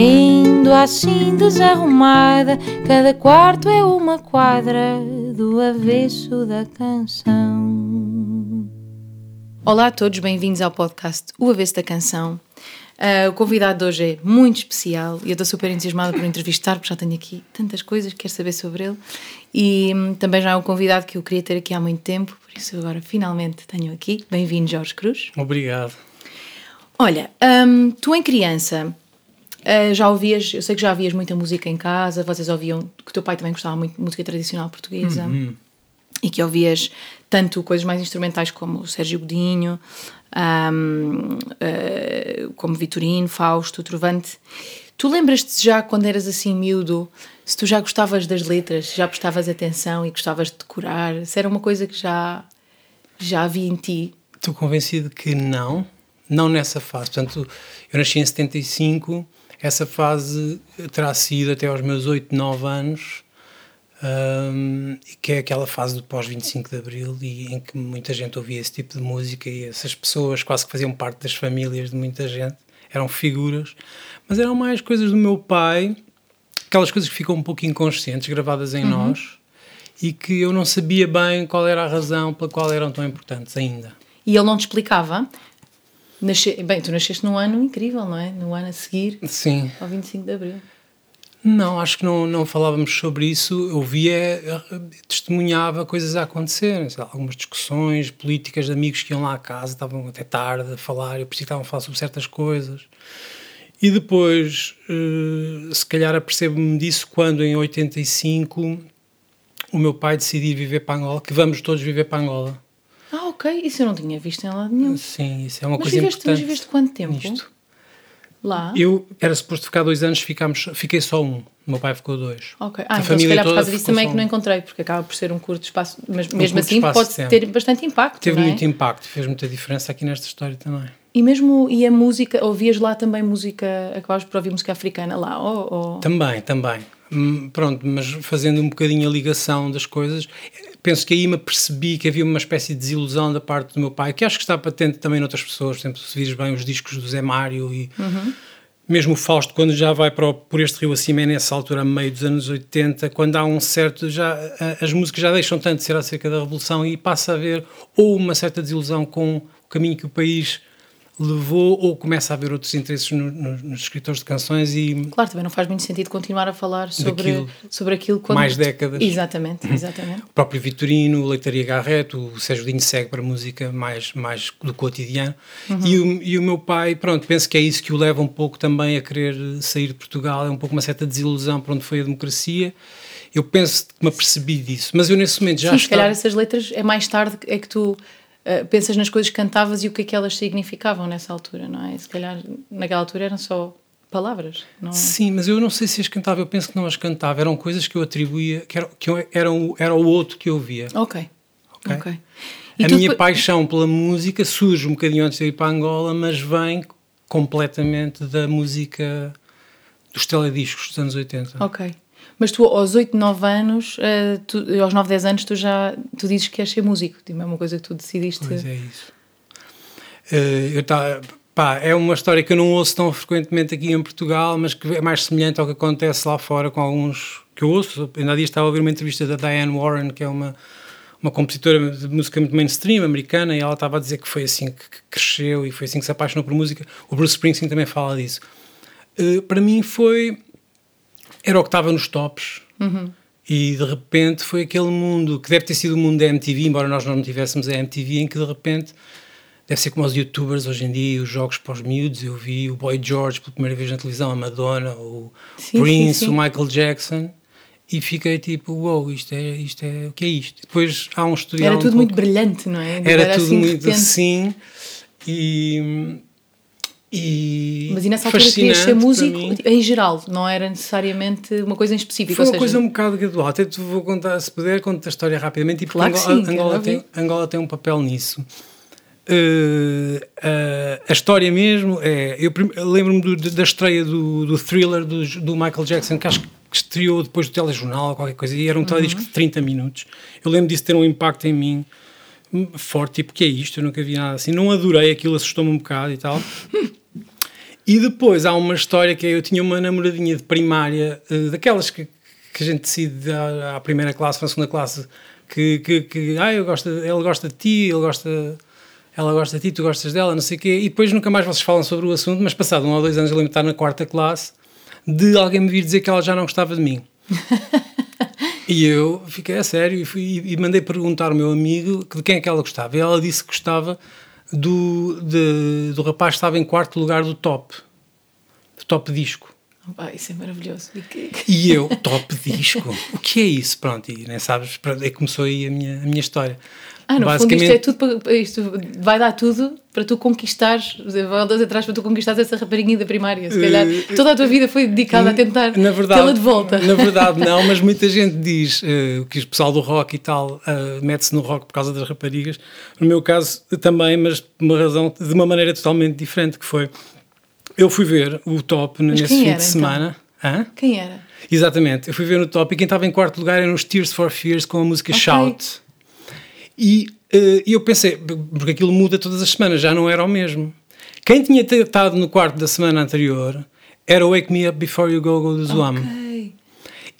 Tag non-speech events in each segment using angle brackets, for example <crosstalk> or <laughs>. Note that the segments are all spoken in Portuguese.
Vendo assim desarrumada, cada quarto é uma quadra do avesso da canção. Olá a todos, bem-vindos ao podcast O Avesso da Canção. Uh, o convidado de hoje é muito especial e eu estou super entusiasmada por entrevistar, porque já tenho aqui tantas coisas que quero saber sobre ele. E um, também já é um convidado que eu queria ter aqui há muito tempo, por isso agora finalmente tenho aqui. Bem-vindo, Jorge Cruz. Obrigado. Olha, um, tu em criança uh, já ouvias, eu sei que já ouvias muita música em casa, vocês ouviam, que o teu pai também gostava muito de música tradicional portuguesa. Uhum. E que ouvias tanto coisas mais instrumentais como o Sérgio Godinho, um, uh, eh, como Vitorino, Fausto, Trovante. Tu lembras-te já quando eras assim miúdo, se tu já gostavas das letras, já prestavas atenção e gostavas de decorar, se era uma coisa que já, já havia em ti? Estou convencido que não, não nessa fase. Portanto, eu nasci em 75, essa fase terá sido até aos meus 8, 9 anos um, que é aquela fase do pós-25 de Abril e em que muita gente ouvia esse tipo de música e essas pessoas quase que faziam parte das famílias de muita gente, eram figuras, mas eram mais coisas do meu pai, aquelas coisas que ficam um pouco inconscientes, gravadas em uhum. nós, e que eu não sabia bem qual era a razão pela qual eram tão importantes ainda. E ele não te explicava? Nasce... Bem, tu nasceste num ano incrível, não é? No ano a seguir Sim. ao 25 de Abril. Não, acho que não, não falávamos sobre isso. Eu via, testemunhava coisas a acontecer, algumas discussões políticas de amigos que iam lá à casa, estavam até tarde a falar, eu pensei que estavam a falar sobre certas coisas. E depois, uh, se calhar apercebo-me disso quando em 85 o meu pai decidiu viver para Angola, que vamos todos viver para Angola. Ah, ok, isso eu não tinha visto em lado nenhum. Sim, isso é uma mas coisa viveste, importante. Mas viveste quanto tempo? Nisto. Lá? Eu era suposto ficar dois anos, ficámos, fiquei só um. O meu pai ficou dois. Ok. Ah, a então se calhar por causa disso também é que não encontrei, porque acaba por ser um curto espaço, mas um mesmo assim pode ter bastante impacto. Teve é? muito impacto, fez muita diferença aqui nesta história também. E mesmo, e a música, ouvias lá também música, acabavas por ouvir música africana lá? Ou, ou... Também, também. Hum, pronto, mas fazendo um bocadinho a ligação das coisas, penso que aí me percebi que havia uma espécie de desilusão da parte do meu pai, que acho que está patente também noutras pessoas, por exemplo, se vires bem os discos do Zé Mário e... Uhum mesmo o Fausto, quando já vai para o, por este rio acima, é nessa altura, meio dos anos 80, quando há um certo. já As músicas já deixam tanto de ser acerca da Revolução e passa a haver ou uma certa desilusão com o caminho que o país levou ou começa a haver outros interesses no, no, nos escritores de canções e claro também não faz muito sentido continuar a falar sobre daquilo, sobre aquilo quando mais décadas. Exatamente exatamente. O próprio Vitorino o Leitaria Garreto o Sérgio Dinho segue para música mais mais do cotidiano. Uhum. e, o, e o meu pai pronto penso que é isso que o leva um pouco também a querer sair de Portugal. É um pouco uma certa desilusão para onde foi a democracia. Eu penso que me apercebi disso mas eu nesse momento já Sim, se calhar essas letras é mais tarde é que tu eh, pensas nas coisas que cantavas e o que é que elas significavam nessa altura, não é? Se calhar naquela altura eram só palavras, não é? Sim, mas eu não sei se as cantava, eu penso que não as cantava, eram coisas que eu atribuía, que era, que era, era o outro que eu via. Ok. Ok. okay. A minha depois... paixão pela música surge um bocadinho antes de ir para Angola, mas vem completamente da música dos telediscos dos anos 80. Ok. Mas tu, aos 8, 9 anos, uh, tu, aos 9, 10 anos, tu já tu dizes que queres ser músico. Tipo, é uma coisa que tu decidiste. Pois é isso. Uh, eu tá, pá, é uma história que eu não ouço tão frequentemente aqui em Portugal, mas que é mais semelhante ao que acontece lá fora com alguns que eu ouço. Ainda há dias estava a ouvir uma entrevista da Diane Warren, que é uma, uma compositora de música muito mainstream americana, e ela estava a dizer que foi assim que cresceu e foi assim que se apaixonou por música. O Bruce Springsteen também fala disso. Uh, para mim foi era o que estava nos tops. Uhum. E de repente foi aquele mundo que deve ter sido o mundo da MTV, embora nós não tivéssemos a MTV, em que de repente deve ser como os youtubers hoje em dia, os jogos para os miúdos. Eu vi o Boy George pela primeira vez na televisão, a Madonna, o sim, Prince, sim, sim. o Michael Jackson. E fiquei tipo, uou, wow, isto é, isto é, o que é isto? Depois há um estúdio. Era um tudo pouco, muito brilhante, não é? Era, era tudo assim muito assim. E E Mas e nessa altura querias ser músico em geral, não era necessariamente uma coisa em específico? Foi uma seja... coisa um bocado gradual. Até te vou contar, se puder, conto a história rapidamente. E claro Angola, sim, Angola, tem, Angola tem um papel nisso. Uh, uh, a história mesmo é. Eu, eu lembro-me da estreia do, do thriller do, do, Michael Jackson, que acho que estreou depois do telejornal ou qualquer coisa, e era um uhum. teledisco de 30 minutos. Eu lembro disso ter um impacto em mim forte, tipo, que é isto? Eu nunca vi nada assim. Não adorei, aquilo assustou-me um bocado e tal. <laughs> e depois há uma história que é, eu tinha uma namoradinha de primária, uh, daquelas que, que a gente decide à, à primeira classe, à segunda classe, que, que, que ah, eu gosto, ele gosta de ti, ele gosta ela gosta de ti, tu gostas dela, não sei o quê, e depois nunca mais vocês falam sobre o assunto, mas passado um ou dois anos eu lembro de estar na quarta classe, de alguém me vir dizer que ela já não gostava de mim. <laughs> e eu fiquei a sério e, fui, e mandei perguntar ao meu amigo de quem é que ela gostava. E ela disse que gostava do, de, do rapaz que estava em quarto lugar do top, do top disco. Ah, isso é maravilhoso. E, eu, top disco? <laughs> o que é isso? Pronto, e nem sabes, aí começou aí a minha, a minha história. Ah, no Basicamente... fundo isto é tudo para, isto vai dar tudo para tu conquistares, voltas atrás para tu conquistares essa rapariga da primária, se calhar uh, toda a tua vida foi dedicada a tentar tê-la de volta. Na verdade não, mas muita <laughs> gente diz uh, que o pessoal do rock e tal uh, mete-se no rock por causa das raparigas, no meu caso também, mas por uma razão, de uma maneira totalmente diferente, que foi, eu fui ver o Top mas nesse fim era, de semana. Então? Hã? Quem era? Exatamente, eu fui ver no Top e quem estava em quarto lugar eram os Tears for Fears com a música okay. Shout. E uh, eu pensei, porque aquilo muda todas as semanas, já não era o mesmo. Quem tinha estado no quarto da semana anterior era o Wake Me Up Before You Go Go do Zoam. Okay.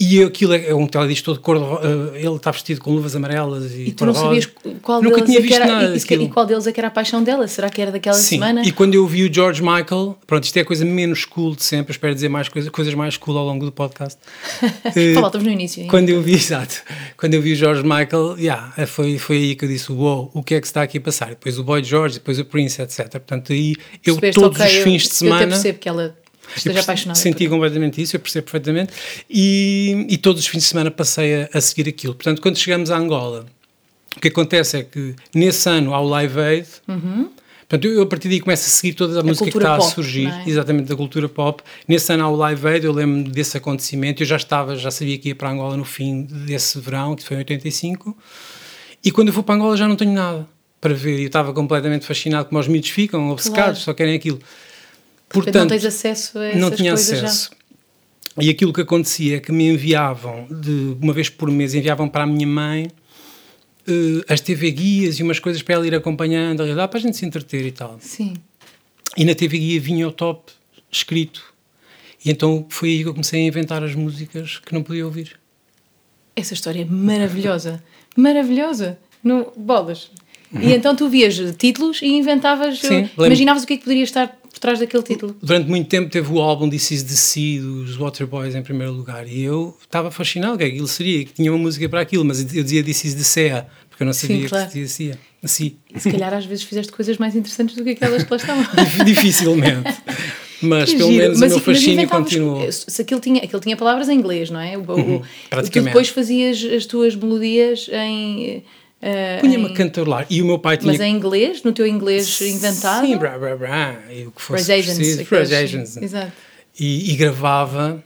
E aquilo é, é um teledisco todo cor uh, ele está vestido com luvas amarelas e, e tu não sabias qual Nunca deles tinha é visto era, nada e, e, qual deles é que era a paixão dela? Será que era daquela Sim. semana? E quando eu vi o George Michael, pronto, isto é a coisa menos cool de sempre, espero dizer mais coisa, coisas mais cool ao longo do podcast. <laughs> uh, no início. Quando eu vi, <laughs> exato, quando eu vi o George Michael, yeah, foi, foi aí que eu disse, wow, o que é que está aqui a passar? Depois o Boy George, depois o Prince, etc. Portanto, aí eu Percebeste, todos okay, os fins eu, de semana... Eu até percebo que ela esteja apaixonada. Senti por... completamente isso, eu percebo perfeitamente. E, e todos os fins de semana passei a, a, seguir aquilo. Portanto, quando chegamos a Angola, o que acontece é que nesse ano há o Live Aid. Uhum. Portanto, eu a partir daí começo a seguir toda a, a música que está pop, a surgir, é? exatamente da cultura pop. Nesse ano há o Live Aid, eu lembro desse acontecimento. Eu já estava, já sabia que ia para Angola no fim desse verão, que foi em 85. E quando eu vou para Angola já não tenho nada para ver. Eu estava completamente fascinado como os miúdos ficam, obcecados, claro. só querem aquilo. Portanto, não tens acesso a essas não tinha acesso. Já. E aquilo que acontecia é que me enviavam, de uma vez por mês, enviavam para a minha mãe uh, as TV guias e umas coisas para ela ir acompanhando, a para a gente se entreter e tal. Sim. E na TV guia vinha o top escrito. E então foi aí que eu comecei a inventar as músicas que não podia ouvir. Essa história é maravilhosa. <laughs> maravilhosa. No, bolas. Uhum. E então tu vias títulos e inventavas. Sim, imaginavas o que é que poderia estar por trás daquele título. Durante muito tempo teve o álbum This Is The Sea dos Waterboys em primeiro lugar e eu estava fascinado que aquilo seria, que tinha uma música para aquilo, mas eu dizia This Is The Sea porque eu não sabia Sim, claro. que se dizia assim. Se calhar às vezes fizeste coisas mais interessantes do que aquelas que lá estavam. <laughs> Dificilmente. Mas que pelo giro. menos mas, o meu fascínio continuou. Se aquilo tinha, aquilo tinha palavras em inglês, não é? O, uhum, praticamente. Tu depois fazias as tuas melodias em Uh, Punha-me a cantarolar. E o meu pai tinha. Mas em inglês? No teu inglês inventado? Sim, brá, brá, brá. E o que fosse preciso. Agents. Exato. E, e gravava.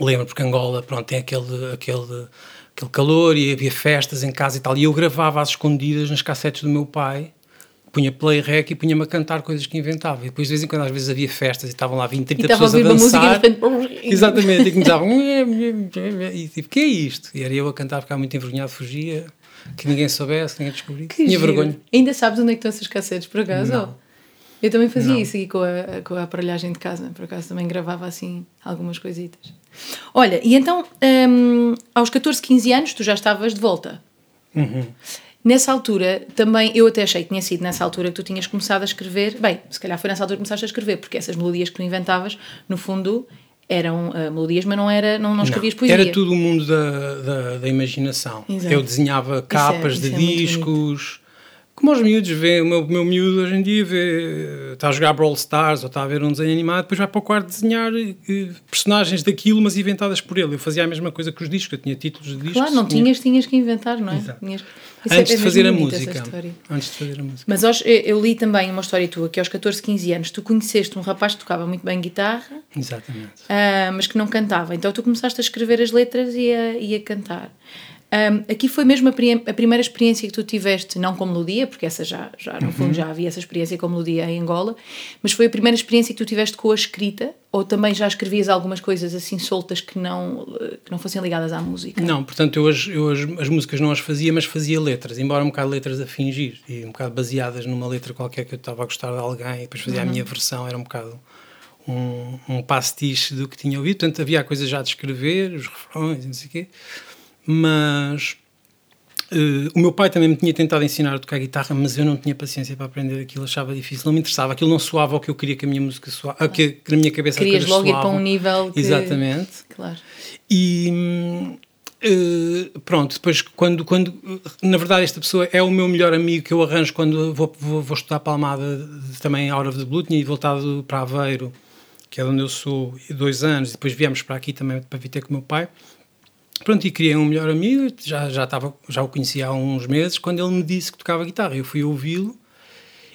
Lembro, porque Angola, pronto, tem aquele, aquele, aquele calor e havia festas em casa e tal. E eu gravava às escondidas nas cassetes do meu pai. Punha play rec e punha-me a cantar coisas que inventava. E depois, de vez em quando, às vezes havia festas e estavam lá 20, 30 pessoas a, a dançar. Música, Exatamente. E começavam. e tipo, que é isto? E era eu a cantar, ficava muito envergonhado, fugia que ninguém soubesse, ninguém descobrisse. Que Tinha giro. vergonha. Ainda sabes onde é que estão essas cassetes, por acaso? Não. Eu também fazia não. isso aqui com a, com a aparelhagem de casa, por acaso também gravava assim algumas coisitas. Olha, e então hum, aos 14, 15 anos tu já estavas de volta. Uhum. Nessa altura, também, eu até achei que tinha sido nessa altura que tu tinhas começado a escrever. Bem, se calhar foi nessa altura que começaste a escrever, porque essas melodias que tu inventavas, no fundo, eram uh, melodias, mas não, era, não, não escrevias poesia. Era tudo o mundo da, da, da imaginação. Exato. Eu desenhava capas isso é, isso de é discos como os miúdos vê, o meu, meu miúdo hoje em dia vê, está a jogar Brawl Stars ou está a ver um desenho animado, depois vai para o quarto desenhar eh, personagens daquilo, mas inventadas por ele. Eu fazia a mesma coisa que os discos, eu tinha títulos de discos. Claro, não tinha... tinhas, tinhas que inventar, não é? Tinhas... É- Antes é, de fazer a música. Antes de fazer a música. Mas aos, eu li também uma história tua que aos 14, 15 anos tu conheceste um rapaz que tocava muito bem guitarra, Exatamente. Uh, mas que não cantava. Então tu começaste a escrever as letras e a, e a cantar. Um, aqui foi mesmo a, a, primeira experiência que tu tiveste, não com melodia, porque essa já, já no uhum. fundo já havia essa experiência com melodia em Angola, mas foi a primeira experiência que tu tiveste com a escrita, ou também já escrevias algumas coisas assim soltas que não, que não fossem ligadas à música? Não, portanto eu, as, eu as, as músicas não as fazia, mas fazia letras, embora um bocado letras a fingir, e um bocado baseadas numa letra qualquer que eu estava a gostar de alguém, e depois fazia uhum. a minha versão, era um bocado um, um pastiche do que tinha ouvido, portanto havia coisas já de escrever, os refrões, não sei o quê mas uh, o meu pai também me tinha tentado ensinar a tocar guitarra, mas eu não tinha paciência para aprender aquilo, achava difícil, não me interessava, aquilo não soava o que eu queria que a minha música soava, que, que na minha cabeça Querias logo soavam. ir para um nível que... Exatamente. Claro. E... Uh, pronto, depois quando, quando na verdade esta pessoa é o meu melhor amigo que eu arranjo quando vou, vou, vou estudar Palmada também Out of the Blue, tinha voltado para Aveiro que é onde eu sou, dois anos, depois viemos para aqui também para vir ter com o meu pai Pronto, e criei um melhor amigo, já, já, estava, já o conhecia há uns meses, quando ele me disse que tocava guitarra. Eu fui ouvi-lo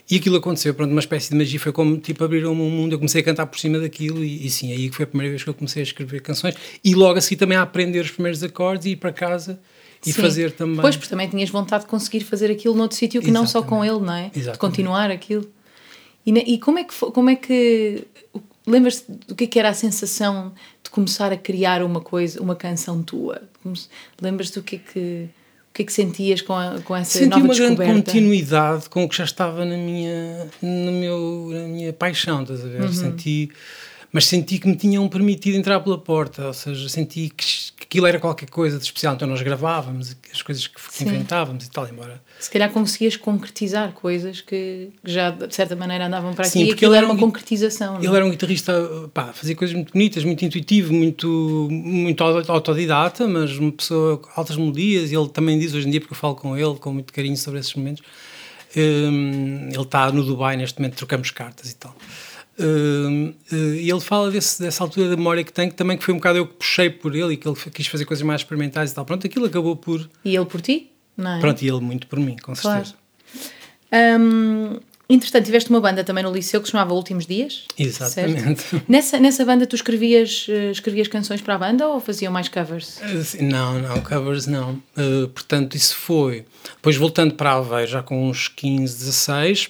e aquilo aconteceu, pronto, uma espécie de magia, foi como, tipo, abrir um mundo, eu comecei a cantar por cima daquilo e, e sim, aí foi a primeira vez que eu comecei a escrever canções e logo assim também a aprender os primeiros acordes e ir para casa e sim. fazer também. Pois, porque também tinhas vontade de conseguir fazer aquilo noutro sítio que Exatamente. não só com ele, não é? Exatamente. De continuar aquilo. E, e como é que, como é que lembras-te do que, é que era a sensação de começar a criar uma coisa, uma canção tua? Lembras-te do que é que o que é que sentias com, a, com essa Senti nova descoberta? Senti uma grande continuidade com o que já estava na minha, no meu, na minha paixão, estás a ver? Uhum. Senti, mas senti que me tinham permitido entrar pela porta, ou seja, senti que, que aquilo era qualquer coisa de especial, então nós gravávamos as coisas que Sim. inventávamos e tal, embora se calhar conseguias concretizar coisas que já de certa maneira andavam para Sim, aqui porque ele era uma concretização. Ele não? era um guitarrista, pá, fazia coisas muito bonitas, muito intuitivo, muito, muito autodidata, mas uma pessoa com altas melodias. E ele também diz hoje em dia, porque eu falo com ele com muito carinho sobre esses momentos. Um, ele está no Dubai neste momento, trocamos cartas e tal. Uh, uh, e ele fala desse, dessa altura da memória que tem, que também que foi um bocado eu que puxei por ele e que ele quis fazer coisas mais experimentais e tal. Pronto, aquilo acabou por. E ele por ti? É? Pronto, e ele muito por mim, com certeza. Claro. Um, entretanto, tiveste uma banda também no liceu que se chamava Últimos Dias. Exatamente. Nessa, nessa banda tu escrevias, eh, escrevias canções para a banda ou faziam mais covers? Eh, não, não, covers não. Uh, portanto, isso foi. Depois, voltando para Aveiro, já com uns 15, 16,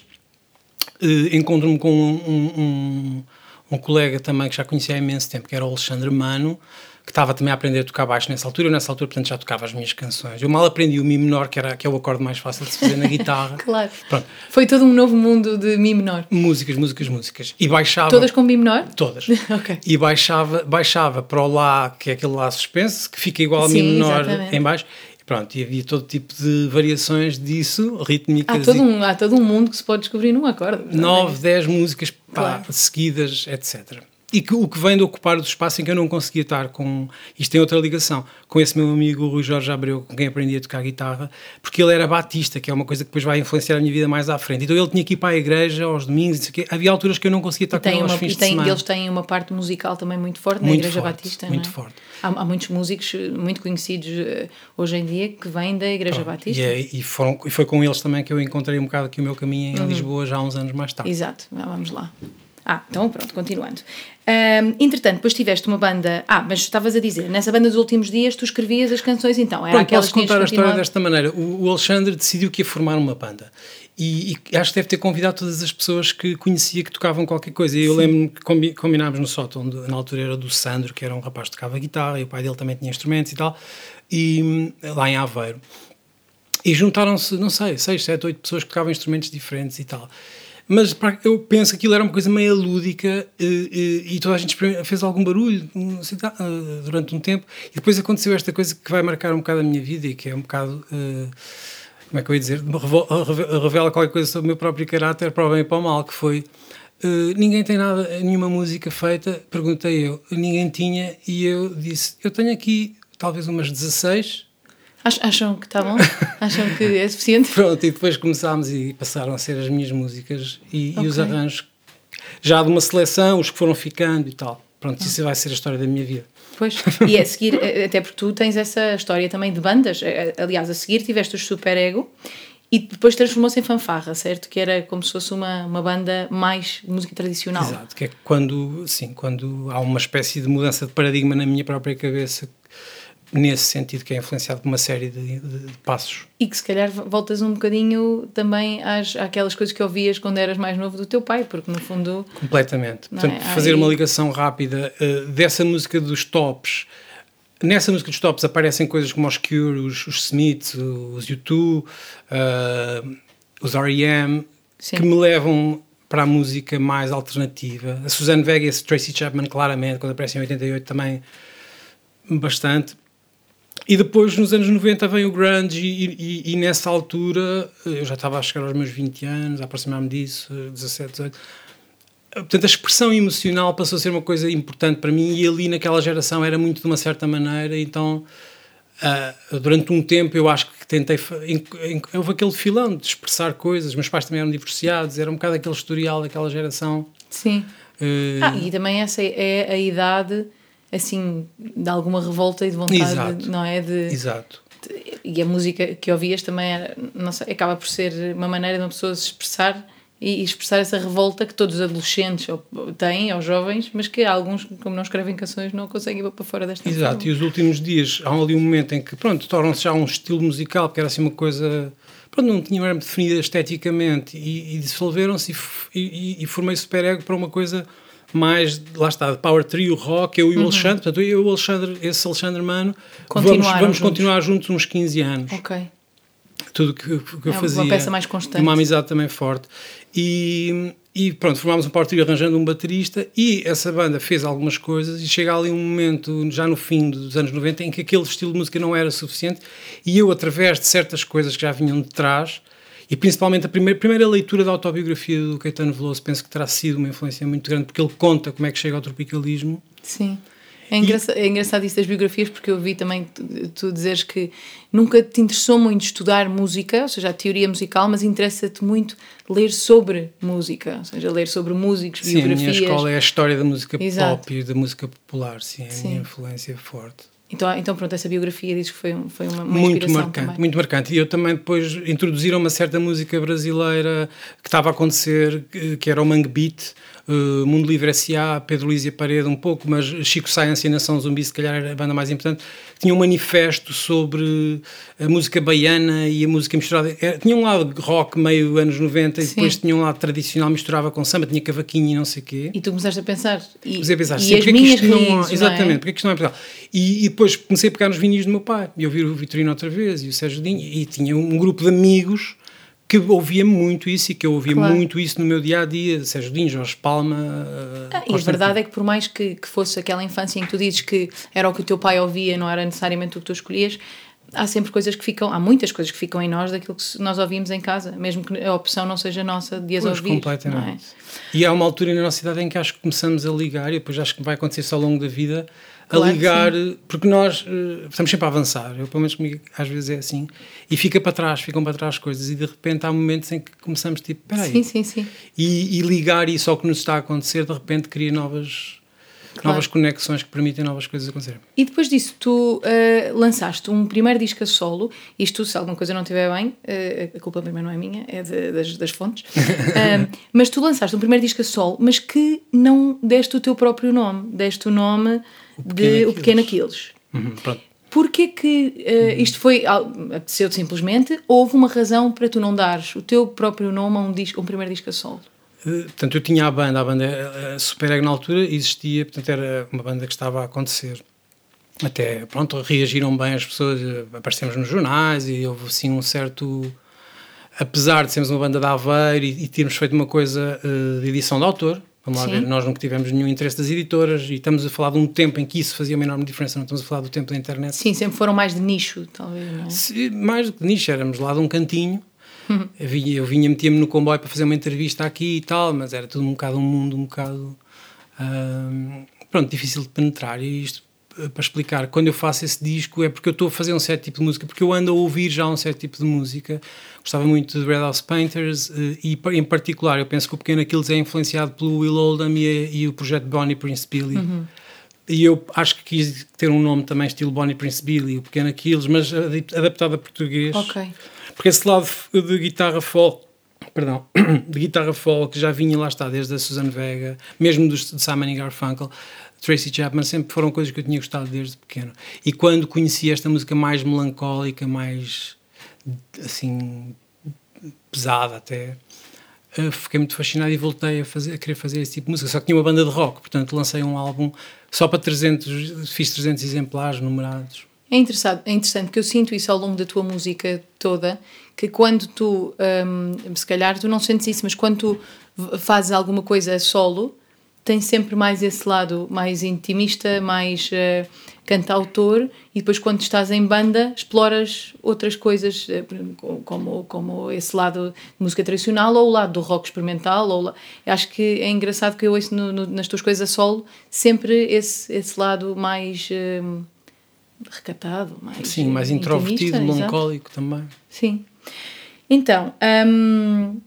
uh, encontro-me com um, um, um, colega também que já conhecia há imenso tempo, que era o Alexandre Mano que estava também a aprender a tocar baixo nessa altura. Eu, nessa altura, portanto, já tocava as minhas canções. Eu mal aprendi o Mi menor, que, era, que é o acorde mais fácil de se fazer na <laughs> guitarra. claro. Pronto. Foi todo um novo mundo de Mi menor. Músicas, músicas, músicas. E baixava. Todas com Mi menor? Todas. <laughs> ok. E baixava, baixava para o Lá, que é aquele Lá suspenso, que fica igual ao Mi menor exatamente. em baixo. Pronto, e havia todo tipo de variações disso, rítmicas. Há todo, um, há todo um mundo que se pode descobrir num acorde. Nove, dez músicas pá, claro. seguidas, etc e que, o que vem de ocupar o espaço em que eu não conseguia estar com. Isto tem outra ligação. Com esse meu amigo Rui Jorge Abreu, com quem aprendi a tocar guitarra, porque ele era batista, que é uma coisa que depois vai influenciar a minha vida mais à frente. Então ele tinha que ir para a igreja aos domingos, havia alturas que eu não conseguia estar com ele aos fins tem, de semana. Eles têm uma parte musical também muito forte na muito igreja forte, batista. Muito é? forte. Há, há, muitos músicos muito conhecidos eh, hoje em dia que vêm da igreja Pronto, batista. E, é, e, foram, e foi com eles também que eu encontrei um bocado aqui o meu caminho em uhum. Lisboa, já há uns anos mais tarde. Exato, vamos lá. Ah, então pronto, continuando. Um, entretanto, depois tiveste uma banda. Ah, mas estavas a dizer, nessa banda dos últimos dias tu escrevias as canções então? Era Pronto, aquelas posso contar a história desta maneira. O, o, Alexandre decidiu que ia formar uma banda. E, e, acho que deve ter convidado todas as pessoas que conhecia que tocavam qualquer coisa. E eu lembro-me que combinámos no sótão, na altura era do Sandro, que era um rapaz que tocava guitarra, e o pai dele também tinha instrumentos e tal, e lá em Aveiro. E juntaram-se, não sei, seis, sete, oito pessoas que tocavam instrumentos diferentes e tal. Mas eu penso que aquilo era uma coisa meio lúdica e, e, e toda a gente fez algum barulho ah, durante um tempo. E depois aconteceu esta coisa que vai marcar um bocado a minha vida e que é um bocado. Como é que eu ia dizer? Revela qualquer coisa sobre o meu próprio caráter, para o bem e para o mal, que foi. Ninguém tem nada, nenhuma música feita, perguntei eu, ninguém tinha, e eu disse: Eu tenho aqui talvez umas 16 Acham que está bom? <laughs> Acham que é suficiente? Pronto, e depois começámos e passaram a ser as minhas músicas e, okay. e os arranjos, já de uma seleção, os que foram ficando e tal. Pronto, isso vai ser a história da minha vida. Pois, e a seguir, até porque tu tens essa história também de bandas. Aliás, a seguir tiveste os Super Ego e depois transformou-se em fanfarra, certo? Que era como se fosse uma, uma banda mais de música tradicional. Exato, que é quando, sim, quando há uma espécie de mudança de paradigma na minha própria cabeça, nesse sentido, que é influenciado por uma série de, de, de passos. E que se calhar voltas um bocadinho também às, àquelas coisas que ouvias quando eras mais novo do teu pai, porque no fundo. Completamente. Portanto, é? fazer Aí... uma ligação rápida uh, dessa música dos tops Nessa música dos tops aparecem coisas como os Cure, os, os Smiths, os U2, uh, os R.E.M., que me levam para a música mais alternativa. A Suzanne Vega e a Tracy Chapman, claramente, quando aparecem em 88 também, bastante. E depois, nos anos 90, vem o grunge e, e, e nessa altura, eu já estava a chegar aos meus 20 anos, a aproximar-me disso, 17, 18 portanto, a expressão emocional passou a ser uma coisa importante para mim e ali naquela geração era muito de uma certa maneira, então uh, durante um tempo eu acho que tentei, houve aquele filão de expressar coisas, meus pais também eram divorciados, era um bocado aquele historial daquela geração. Sim. Uh, ah, e também essa é a idade, assim, de alguma revolta e de vontade, exato, não é? De, exato. De, e a música que ouvias também era, sei, acaba por ser uma maneira de uma pessoa se expressar e expressar essa revolta que todos os adolescentes têm, aos jovens, mas que alguns, como não escrevem canções, não conseguem ir para fora desta Exato, forma. e os últimos dias há ali um momento em que, pronto, tornam-se já um estilo musical, que era assim uma coisa, pronto, não tinha era definida esteticamente, e, e dissolveram-se e, e, e formei Super Ego para uma coisa mais, lá está, de Power Trio, Rock, eu e o uhum. Alexandre, portanto, eu e o Alexandre, esse Alexandre Mano, vamos, vamos continuar juntos uns 15 anos. Ok tudo que, que é eu fazia. Uma peça mais constante. Uma amizade também forte. E, e pronto, formámos um partido arranjando um baterista e essa banda fez algumas coisas e chega ali um momento, já no fim dos anos 90, em que aquele estilo de música não era suficiente e eu, através de certas coisas que já vinham de trás, e principalmente a primeira, primeira leitura da autobiografia do Caetano Veloso, penso que terá sido uma influência muito grande, porque ele conta como é que chega ao tropicalismo. Sim. É, engraçado, e... é engraçado isso das biografias, porque eu vi também tu, tu dizeres que nunca te interessou muito estudar música, ou seja, a teoria musical, mas interessa-te muito ler sobre música, ou seja, ler sobre músicos, sim, biografias. Sim, a minha escola é a história da música Exato. pop e da música popular, sim, é a sim. minha influência forte. Então, então, pronto, essa biografia diz que foi, foi uma, uma muito marcante, também. muito marcante. E eu também depois introduziram uma certa música brasileira que estava a acontecer, que era o Mangue Beat, uh, Mundo Livre S.A., Pedro Luís e a Parede um pouco, mas Chico Science e Nação Zumbi se calhar era a banda mais importante, tinha um manifesto sobre a música baiana e a música misturada. Era, tinha um lado rock meio anos 90 Sim. e depois tinha um lado tradicional, misturava com samba, tinha cavaquinho e não sei o quê. E tu começaste a pensar. E, comecei a pensar, e sim, porque é que isto não, não Exatamente, é? porque é que isto não é Portugal? E, e, depois comecei a pegar nos vinhos do meu pai e ouvir o Vitorino outra vez e o Sérgio Dinho e tinha um grupo de amigos que ouvia muito isso e que eu ouvia claro. muito isso no meu dia a dia, Sérgio Dinho, Jorge Palma. Ah, e a verdade é que, por mais que, que fosse aquela infância em que tu dizes que era o que o teu pai ouvia, não era necessariamente o que tu escolhias, há sempre coisas que ficam, há muitas coisas que ficam em nós daquilo que nós ouvimos em casa, mesmo que a opção não seja nossa de as pois, ouvir. Completamente. É? E há uma altura na nossa idade em que acho que começamos a ligar, e depois acho que vai acontecer isso ao longo da vida, claro a ligar, porque nós uh, estamos sempre a avançar, eu pelo menos comigo às vezes é assim, e fica para trás, ficam para trás coisas, e de repente há momentos em que começamos tipo, peraí, sim, sim, sim. E, e ligar isso ao que nos está a acontecer, de repente cria novas Claro. novas conexões que permitem novas coisas acontecerem. E depois disso, tu uh, lançaste um primeiro disco a solo, isto se alguma coisa não estiver bem, uh, a culpa primeiro não é minha, é de, das, das, fontes, <laughs> mas tu lançaste um primeiro disco a solo, mas que não deste o teu próprio nome, deste o nome o de O Pequeno Aquiles. Uhum, pronto. Porquê que uh, isto foi, apeteceu simplesmente, houve uma razão para tu não dares o teu próprio nome a um, disco, a um primeiro disco a solo? Uh, portanto, eu tinha a banda, a banda uh, Super Ego na altura existia, portanto era uma banda que estava a acontecer. Até, pronto, reagiram bem as pessoas, aparecemos nos jornais e houve assim um certo... Apesar de sermos uma banda de Aveiro e, e termos feito uma coisa de edição de autor, Vamos lá ver, nós nunca tivemos nenhum interesse das editoras e estamos a falar de um tempo em que isso fazia uma enorme diferença, não estamos a falar do tempo da internet. Sim, sempre foram mais de nicho, talvez, não é? Se, mais de nicho, éramos lá de um cantinho. Uhum. Eu vinha, eu vinha metia-me no comboio para fazer uma entrevista aqui e tal, mas era tudo um bocado um mundo um bocado. pronto, difícil de penetrar. E isto para explicar, quando eu faço esse disco é porque eu estou a fazer um certo tipo de música, porque eu ando a ouvir já um certo tipo de música. Gostava muito de Red House Painters eh, e, em particular, eu penso que o Pequeno Aquiles é influenciado pelo Will Oldham e, e o projeto Bonnie Prince Billy. Uhum. E eu acho que quis ter um nome também estilo Bonnie Prince Billy, o Pequeno Aquiles, mas adaptado a português. Ok. Porque esse lado de guitarra folk, perdão, <coughs> de guitarra folk já vinha lá está, desde a Susan Vega, mesmo dos, de Simon Garfunkel, Tracy Chapman sempre foram coisas que eu tinha gostado desde pequeno. E quando conheci esta música mais melancólica, mais assim pesada até, eh, fiquei muito fascinado e voltei a, fazer, a querer fazer esse tipo de música. Só que tinha uma banda de rock, portanto lancei um álbum só para 300, fiz 300 exemplares numerados. É interessante, é interessante porque eu sinto isso ao longo da tua música toda, que quando tu, hum, se calhar tu não sentes isso, mas quando tu fazes alguma coisa solo, tem sempre mais esse lado mais intimista, mais uh, cantautor, e depois quando estás em banda exploras outras coisas, uh, como, como esse lado de música tradicional ou o lado do rock experimental. Ou, acho que é engraçado que eu ouço no, no, nas tuas coisas a solo sempre esse, esse lado mais uh, recatado, mais. Sim, mais introvertido, melancólico também. Sim. Então. Um,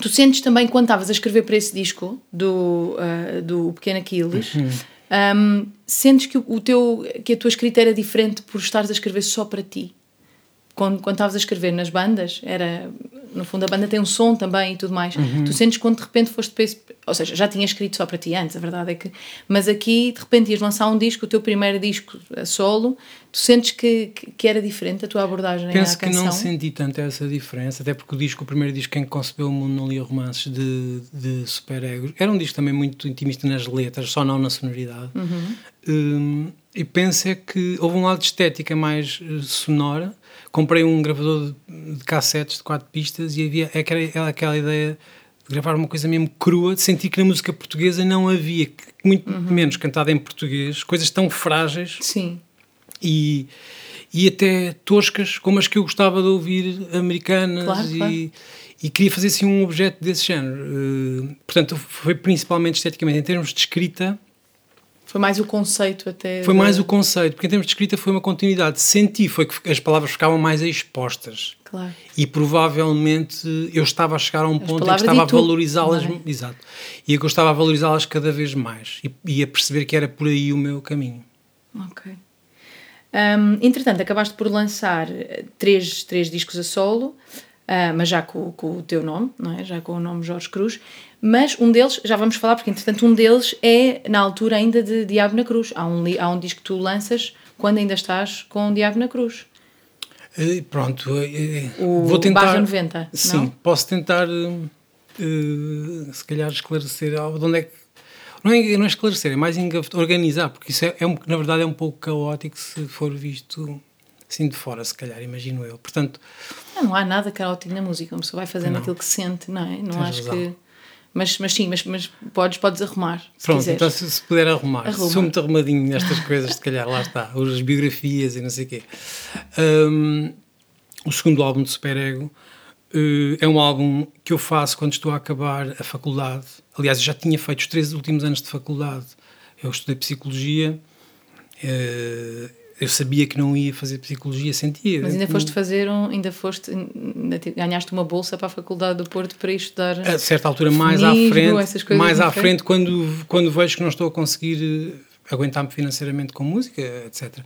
Tu sentes também, quando estavas a escrever para esse disco do, uh, do Pequeno Aquiles, uhum. um, sentes que, o teu, que a tua escrita era diferente por estares a escrever só para ti? Quando, quando estavas a escrever nas bandas, era no fundo a banda tem um som também e tudo mais. Uhum. Tu sentes quando de repente foste para esse, ou seja, já tinha escrito só para ti antes, a verdade é que, mas aqui de repente ias lançar um disco, o teu primeiro disco a solo, tu sentes que, que, era diferente a tua abordagem Penso à canção? que não senti tanto essa diferença, até porque o disco, o primeiro disco quem concebeu o mundo não lia romances de, de super egos, era um disco também muito intimista nas letras, só não na sonoridade. Uhum. Um, e penso é que houve um lado de estética mais uh, sonora. Comprei um gravador de, de, cassetes de quatro pistas e havia aquela, aquela ideia de gravar uma coisa mesmo crua, de sentir que na música portuguesa não havia, muito uhum. menos cantada em português, coisas tão frágeis. Sim. E, e até toscas como as que eu gostava de ouvir americanas claro, e, claro. e queria fazer assim um objeto desse género. Uh, portanto, foi principalmente esteticamente, em termos de escrita, foi mais o conceito até. Foi mais o conceito, porque em termos de escrita foi uma continuidade. Senti foi que as palavras ficavam mais expostas. Claro. E provavelmente eu estava a chegar a um as ponto em que estava a valorizá-las. É? Exato. E eu estava a valorizá-las cada vez mais. E, e, a perceber que era por aí o meu caminho. Ok. Um, entretanto, acabaste por lançar três, três discos a solo, uh, mas já com, com, o teu nome, não é? Já com o nome Jorge Cruz. Mas um deles, já vamos falar, porque entretanto um deles é na altura ainda de Diabo na Cruz. Há um, há um disco que tu lanças quando ainda estás com o Diabo na Cruz. Pronto, vou tentar. Barra 90. Sim, não? posso tentar, uh, se calhar, esclarecer de onde é que. Não é, não é esclarecer, é mais organizar, porque isso é, é um, na verdade é um pouco caótico se for visto assim de fora, se calhar, imagino eu. Portanto. Não, não há nada caótico na música, uma pessoa vai fazendo não. aquilo que sente, não é? Não acho razão. que mas, mas sim, mas, mas podes, podes arrumar. Pronto, quiseres. então se, se puder arrumar. Arruma. Sou muito arrumadinho nestas <laughs> coisas, se calhar, lá está. As biografias e não sei o quê. Um, o segundo álbum de Superego uh, é um álbum que eu faço quando estou a acabar a faculdade. Aliás, eu já tinha feito os três últimos anos de faculdade. Eu estudei Psicologia. Uh, eu sabia que não ia fazer psicologia, sentia. Mas ainda foste fazer um, ainda foste, ainda ganhaste uma bolsa para a Faculdade do Porto para ir estudar. A certa altura, mais à frente, mais à frente, quando, quando vejo que não estou a conseguir eh, aguentar-me financeiramente com música, etc.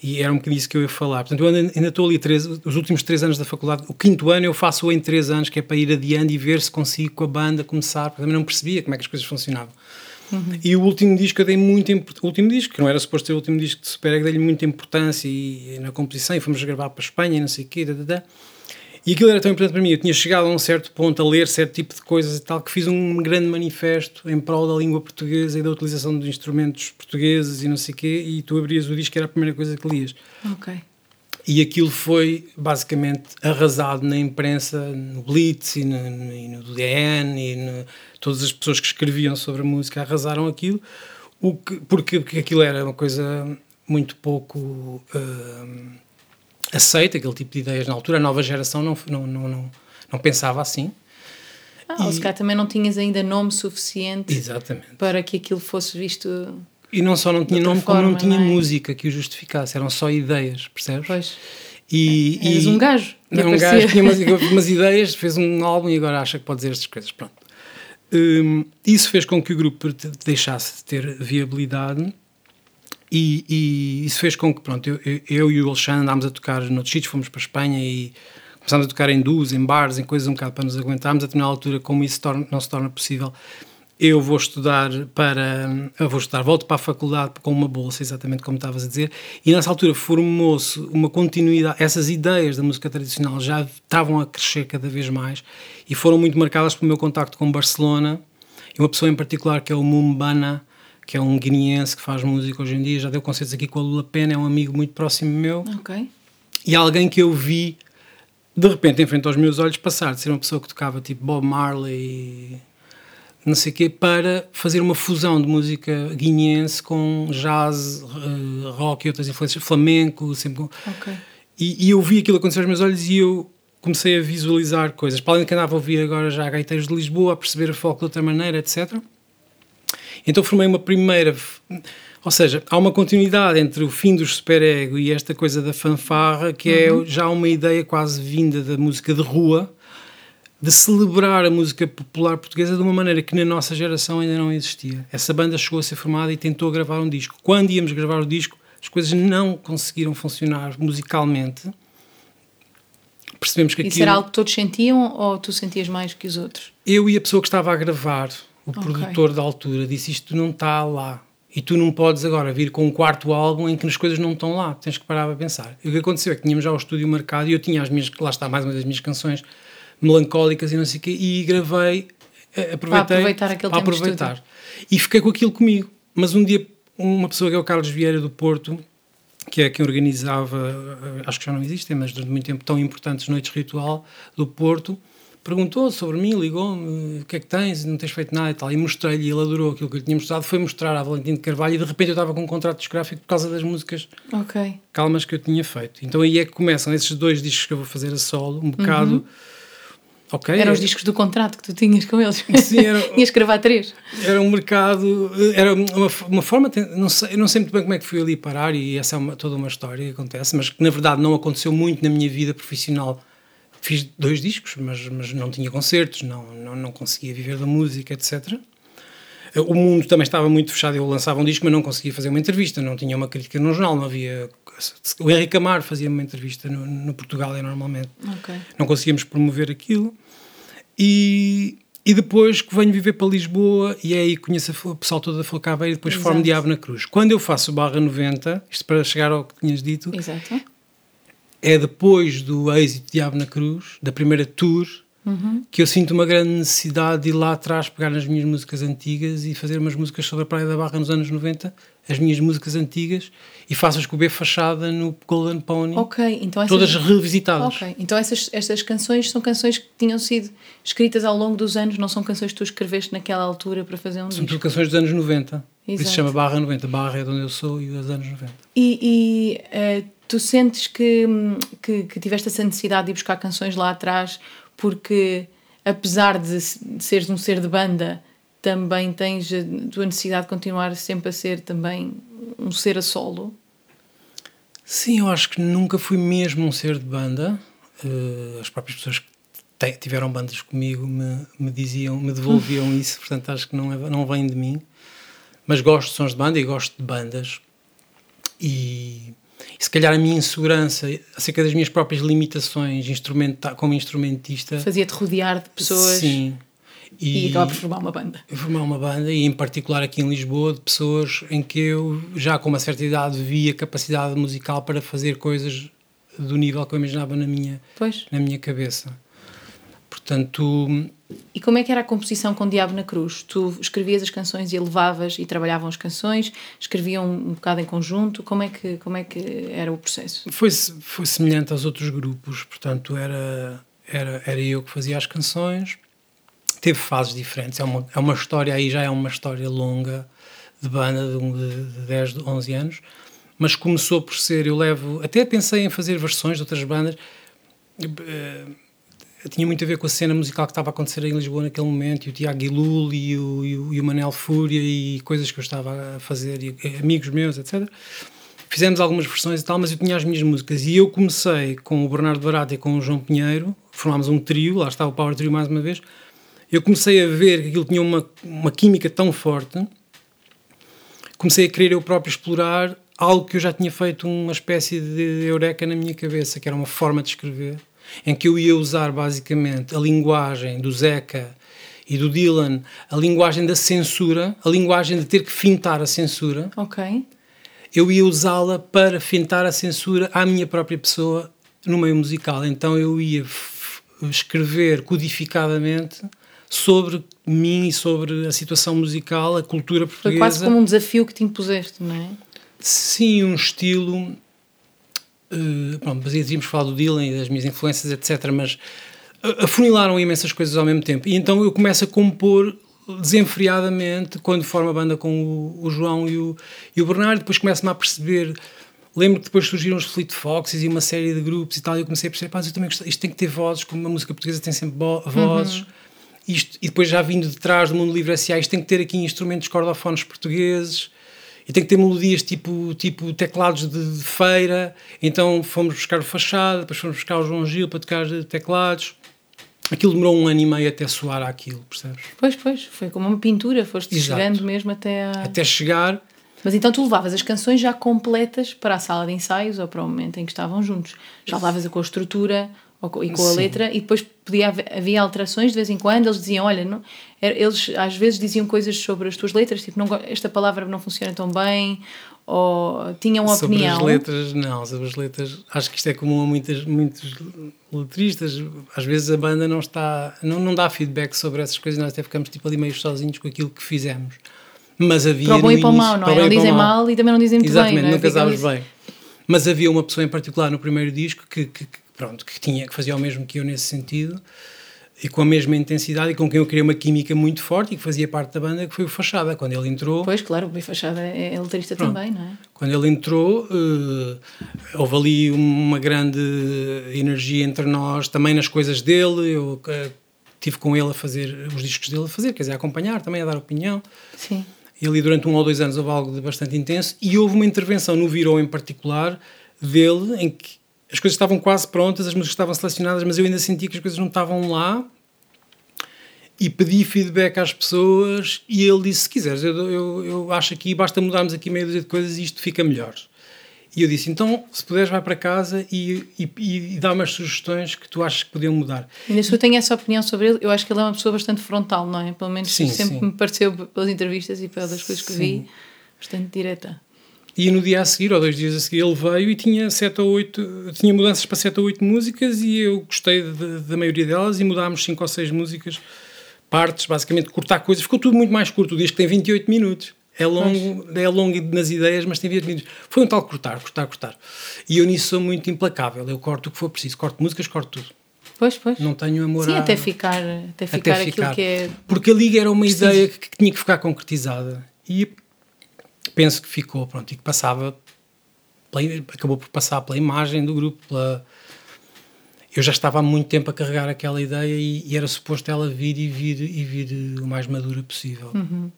E era um bocadinho isso que eu ia falar. Portanto, eu ainda, ainda estou ali três, os últimos três anos da faculdade. O quinto ano eu faço em três anos, que é para ir adiante e ver se consigo com a banda começar, porque também não percebia como é que as coisas funcionavam. Uhum. E o último disco eu dei muito o último disco, que não era suposto ser o último disco de Super dei-lhe muita importância e, e, na composição, e fomos gravar para a Espanha e não sei o quê, da, da, da. E aquilo era tão importante para mim. Eu tinha chegado a um certo ponto a ler certo tipo de coisas e tal, que fiz um grande manifesto em prol da língua portuguesa e da utilização de instrumentos portugueses e não sei o quê. E tu abrias o disco, era a primeira coisa que lias. Ok. E aquilo foi basicamente arrasado na imprensa, no Blitz e no, e no DN e no, todas as pessoas que escreviam sobre a música arrasaram aquilo, o que, porque, porque aquilo era uma coisa muito pouco uh, aceita, aquele tipo de ideias na altura. A nova geração não, não, não, não, não pensava assim. Ah, e... se calhar também não tinhas ainda nome suficiente Exatamente. para que aquilo fosse visto E não só não tinha nome, como não tinha não é? música que o justificasse, eram só ideias, percebes? Pois. E, Eres e, um gajo. Não, um gajo tinha umas, umas ideias, fez um álbum e agora acha que pode dizer estas coisas. Pronto. Um, isso fez com que o grupo deixasse de ter viabilidade e, e isso fez com que, pronto, eu, eu e o Alexandre andámos a tocar noutros sítios, fomos para a Espanha e começámos a tocar em duos, em bares, em coisas um bocado para nos aguentarmos, a determinada altura, como isso torna, não se torna possível, eu vou estudar para. Eu vou estudar, volto para a faculdade com uma bolsa, exatamente como estavas a dizer, e nessa altura formou-se uma continuidade. Essas ideias da música tradicional já estavam a crescer cada vez mais e foram muito marcadas pelo meu contacto com Barcelona e uma pessoa em particular que é o Mumbana, que é um guineense que faz música hoje em dia, já deu concertos aqui com a Lula Pena, é um amigo muito próximo meu. Ok. E alguém que eu vi de repente em frente aos meus olhos passar de ser uma pessoa que tocava tipo Bob Marley não sei o quê, para fazer uma fusão de música guineense com jazz, uh, rock e outras influências, flamenco, sempre com... Okay. E, e, eu vi aquilo acontecer aos meus olhos e eu comecei a visualizar coisas. Para além de que andava a ouvir agora já gaiteiros de Lisboa, a perceber a folk de outra maneira, etc. Então formei uma primeira... Ou seja, há uma continuidade entre o fim dos superego e esta coisa da fanfarra, que é uhum. é já uma ideia quase vinda da música de rua, de celebrar a música popular portuguesa de uma maneira que na nossa geração ainda não existia. Essa banda chegou a ser formada e tentou gravar um disco. Quando íamos gravar o disco, as coisas não conseguiram funcionar musicalmente. Percebemos que Isso era algo que todos sentiam ou tu sentias mais que os outros? Eu e a pessoa que estava a gravar, o okay. produtor da altura, disse isto não está lá. E tu não podes agora vir com um quarto álbum em que as coisas não estão lá. Tens que parar a pensar. E o que aconteceu é que tínhamos já o estúdio marcado e eu tinha as minhas, lá está mais uma das minhas canções melancólicas e não sei o quê, e gravei, eh, aproveitei para aproveitar aquele para aproveitar. E fiquei com aquilo comigo. Mas um dia, uma pessoa que é o Carlos Vieira do Porto, que é quem organizava, eh, acho que já não existem, mas durante muito tempo tão importantes Noites Ritual do Porto, perguntou sobre mim, ligou-me, o que é que tens, não tens feito nada e tal, e mostrei-lhe, e ele adorou aquilo que eu lhe tinha mostrado, foi mostrar a Valentim de Carvalho e de repente eu estava com um contrato discográfico por causa das músicas okay. calmas que eu tinha feito. Então aí é que começam esses dois discos que eu vou fazer a solo, um bocado... Uhum Okay. Eram os discos do contrato que tu tinhas com eles. Sim, era, <laughs> Tinhas que gravar três. Era um mercado, era uma, uma forma, não sei, não sei muito bem como é que fui ali parar e essa é uma, toda uma história que acontece, mas que na verdade não aconteceu muito na minha vida profissional. Fiz dois discos, mas, mas não tinha concertos, não, não, não conseguia viver da música, etc. O mundo também estava muito fechado, eu lançava um disco, mas não conseguia fazer uma entrevista, não tinha uma crítica no jornal, não havia... O Henrique Amar fazia uma entrevista no, no Portugal, é normalmente. Okay. Não conseguíamos promover aquilo. E, e depois que venho viver para Lisboa e é aí conheço o pessoal todo da Folcaveira e depois Exato. formo Diabo na Cruz. Quando eu faço barra 90, isto para chegar ao que tinhas dito, Exato. é depois do êxito de Diabo na Cruz, da primeira tour, uhum. que eu sinto uma grande necessidade de ir lá atrás, pegar nas minhas músicas antigas e fazer umas músicas sobre a Praia da Barra nos anos 90, as minhas músicas antigas, e faço-as com o B fachada no Golden Pony. Ok, então essas... Todas revisitadas. Ok, então essas, estas canções são canções que tinham sido escritas ao longo dos anos, não são canções que tu escreveste naquela altura para fazer um São tudo canções dos anos 90. Exato. Por isso se chama Barra 90. Barra é de onde eu sou e dos anos 90. E, e uh, tu sentes que, que, que tiveste essa necessidade de ir buscar canções lá atrás porque apesar de, de seres um ser de banda, também tens a tua necessidade de continuar sempre a ser também um ser a solo? Sim, eu acho que nunca fui mesmo um ser de banda. Uh, as próprias pessoas que tiveram bandas comigo me, me diziam, me devolviam <laughs> isso, portanto acho que não, é, não vem de mim. Mas gosto de sons de banda e gosto de bandas. E e se calhar a minha insegurança acerca das minhas próprias limitações instrumenta como instrumentista fazia-te rodear de pessoas sim. E, e acabar por formar uma banda. Formar uma banda e em particular aqui em Lisboa de pessoas em que eu já com uma certa idade via capacidade musical para fazer coisas do nível que eu imaginava na minha pois. na minha cabeça. Portanto e como é que era a composição com o Diabo na Cruz? Tu escrevias as canções e levavas e trabalhavam as canções, escreviam um bocado em conjunto, como é que, como é que era o processo? Foi, foi semelhante aos outros grupos, portanto era, era, era eu que fazia as canções, teve fases diferentes, é uma, é uma história aí, já é uma história longa de banda de, de, de 10, 11 anos, mas começou por ser, eu levo, até pensei em fazer versões de outras bandas, eh, tinha muito a ver com a cena musical que estava a acontecer em Lisboa naquele momento, e o Tiago Guilul e o, e, o, e o Manel Fúria e coisas que eu estava a fazer, e, amigos meus, etc. Fizemos algumas versões e tal, mas eu tinha as minhas músicas. E eu comecei com o Bernardo Barata e com o João Pinheiro, formámos um trio, lá está o Power Trio mais uma vez. Eu comecei a ver que aquilo tinha uma, uma química tão forte, comecei a querer eu próprio explorar algo que eu já tinha feito uma espécie de eureka na minha cabeça, que era uma forma de escrever, em que eu ia usar basicamente a linguagem do Zeca e do Dylan, a linguagem da censura, a linguagem de ter que fintar a censura. Ok. Eu ia usá-la para fintar a censura à minha própria pessoa no meio musical. Então eu ia escrever codificadamente sobre mim e sobre a situação musical, a cultura portuguesa. Foi quase como um desafio que te impuseste, não é? Sim, um estilo. Uh, pronto, mas íamos falar do Dylan e das minhas influências, etc. Mas afunilaram imensas coisas ao mesmo tempo. E então eu começo a compor desenfreadamente quando formo a banda com o, o João e o, e o Bernardo. Depois começo-me a perceber. Lembro que depois surgiram os Fleet Foxes e uma série de grupos e tal. E eu comecei a perceber, pá, eu também gosto, isto tem que ter vozes, como a música portuguesa tem sempre vozes. Uhum. Isto, e depois já vindo de trás do mundo livre S.A., isto tem que ter aqui instrumentos cordofones portugueses e tem que ter melodias tipo, tipo teclados de, de, feira. Então fomos buscar o Fachada, depois fomos buscar o João Gil para tocar teclados. Aquilo demorou um ano e meio até soar aquilo, percebes? Pois, pois, foi como uma pintura, foste Exato. chegando mesmo até a... Até chegar. Mas então tu levavas as canções já completas para a sala de ensaios ou para o momento em que estavam juntos. Já levavas com a estrutura e com Sim. a letra e depois podia havia alterações de vez em quando eles diziam olha não eles às vezes diziam coisas sobre as tuas letras tipo não esta palavra não funciona tão bem ou tinham uma sobre opinião sobre as letras não sobre as letras acho que isto é comum a muitas muitos letristas às vezes a banda não está não não dá feedback sobre essas coisas nós até ficamos tipo ali meio sozinhos com aquilo que fizemos mas havia para o bom e para o mau não é não dizem mal. mal. e também não dizem muito exatamente bem, não, é? não casavas bem mas havia uma pessoa em particular no primeiro disco que, que, pronto, que tinha que fazia o mesmo que eu nesse sentido e com a mesma intensidade e com quem eu criei uma química muito forte e que fazia parte da banda, que foi o Fachada. Quando ele entrou. Pois, claro, o Fachada é, é letrista também, não é? Quando ele entrou, uh, houve ali uma grande energia entre nós, também nas coisas dele. Eu uh, tive com ele a fazer os discos dele, a fazer, quer dizer, a acompanhar, também a dar opinião. Sim. E ali durante um ou dois anos houve algo de bastante intenso e houve uma intervenção no Virou em particular dele, em que as coisas estavam quase prontas, as músicas estavam selecionadas, mas eu ainda sentia que as coisas não estavam lá. E pedi feedback às pessoas e ele disse: Se quiseres, eu, eu, eu acho aqui, basta mudarmos aqui meia dúzia de coisas e isto fica melhor. E eu disse: Então, se puderes, vai para casa e, e, e dá umas sugestões que tu achas que podiam mudar. Ainda se eu tenho essa opinião sobre ele, eu acho que ele é uma pessoa bastante frontal, não é? Pelo menos sim, sempre sim. me pareceu, pelas entrevistas e pelas coisas que sim. vi, bastante direta. E no dia a seguir, ou dois dias a seguir, ele veio e tinha sete ou oito, tinha mudanças para sete ou oito músicas e eu gostei de, da maioria delas e mudámos cinco ou seis músicas, partes, basicamente cortar coisas. Ficou tudo muito mais curto. O disco tem 28 minutos. É longo, é longo nas ideias, mas tem 20 minutos. Foi um tal cortar, cortar, cortar. E eu nisso sou muito implacável. Eu corto o que for preciso. Corto músicas, corto tudo. Pois, pois. Não tenho amor Sim, a... até ficar, até ficar até aquilo ficar. que é... Porque a liga era uma preciso. ideia que, que tinha que ficar concretizada. E penso que ficou, pronto, e que passava, pela, acabou por passar pela imagem do grupo, pela, eu já estava há muito tempo a carregar aquela ideia e, e, era suposto ela vir e vir e vir o mais madura possível. Uhum.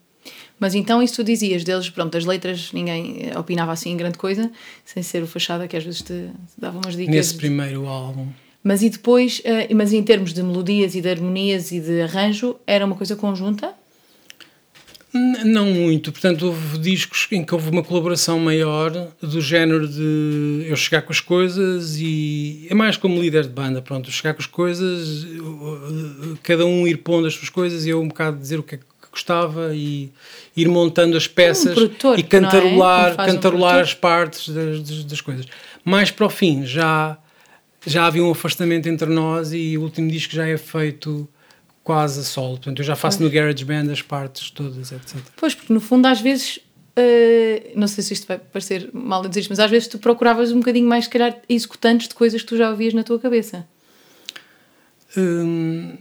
Mas então isso tu dizias deles, pronto, as letras ninguém opinava assim em grande coisa, sem ser o Fachada que às vezes te, dava umas dicas. Nesse primeiro álbum. Mas e depois, uh, mas em termos de melodias e de harmonias e de arranjo, era uma coisa conjunta? Não muito, portanto houve discos em que houve uma colaboração maior do género de eu chegar com as coisas e é mais como líder de banda, pronto, chegar com as coisas, cada um ir pondo as suas coisas e eu um bocado dizer o que é que gostava e ir montando as peças um e cantarolar, é? cantarolar um as partes das, das, das, coisas. Mais para o fim já, já havia um afastamento entre nós e o último disco já é feito quase a solo. Portanto, eu já faço pois. no GarageBand as partes todas, etc. Pois, porque no fundo, às vezes, uh, não sei se isto vai parecer mal a dizer, mas às vezes tu procuravas um bocadinho mais, se calhar, executantes de coisas que tu já ouvias na tua cabeça. Hum,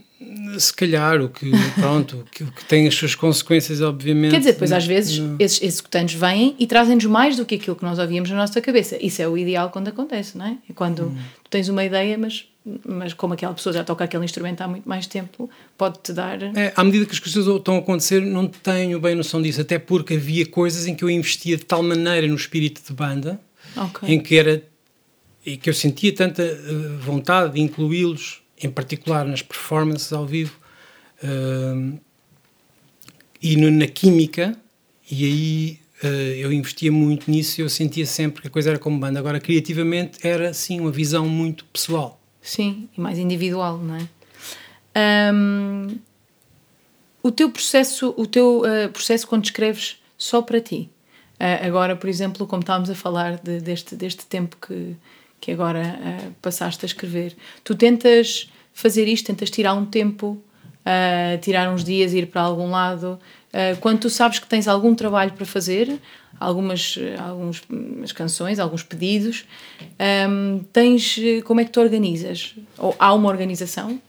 se calhar, o que, pronto, que, que tem as suas consequências, obviamente. Quer dizer, pois às vezes não. esses executantes vêm e trazem-nos mais do que aquilo que nós ouvíamos na nossa cabeça. Isso é o ideal quando acontece, não é? É quando hum. tu tens uma ideia, mas mas como aquela pessoa já toca aquele instrumento há muito mais tempo, pode-te dar. É, à medida que as coisas estão a acontecer, não tenho bem noção disso, até porque havia coisas em que eu investia de tal maneira no espírito de banda, Ok. em que era e que eu sentia tanta eh, vontade de incluí-los, em particular nas performances ao vivo eh, e no- na química, e aí eh, eu investia muito nisso e eu sentia sempre que a coisa era como banda. Agora, criativamente, era sim uma visão muito pessoal. Sim, e mais individual, não é? Ahm, o teu processo, o teu ah, processo quando escreves só para ti. Ah, agora, por exemplo, como estávamos a falar de- deste, deste tempo que, que agora ah, passaste a escrever, tu tentas fazer isto, tentas tirar um tempo, tirar uns dias, ir para algum lado. Quando tu sabes que tens algum trabalho para fazer, algumas, algumas umas canções, alguns pedidos, ahm, tens como é que tu organizas? Ou há uma organização?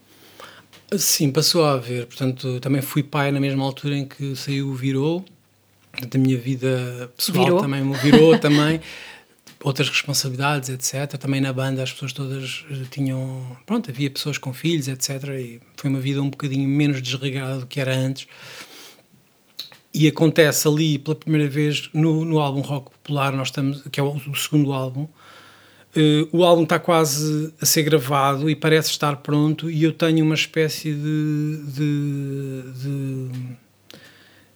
Sim, passou a haver. Portanto, também fui pai na mesma altura em que saiu o Virou. Portanto, a minha vida pessoal Virou. também me virou <laughs> também. Outras responsabilidades, etc. Também na banda as pessoas todas eh, tinham... Pronto, havia pessoas com filhos, etc. E foi uma vida um bocadinho menos desregada do que era antes. E acontece ali, pela primeira vez, no, no álbum Rock Popular, nós estamos, que é o, o segundo álbum, eh, o álbum está quase a ser gravado e parece estar pronto e eu tenho uma espécie de... de, de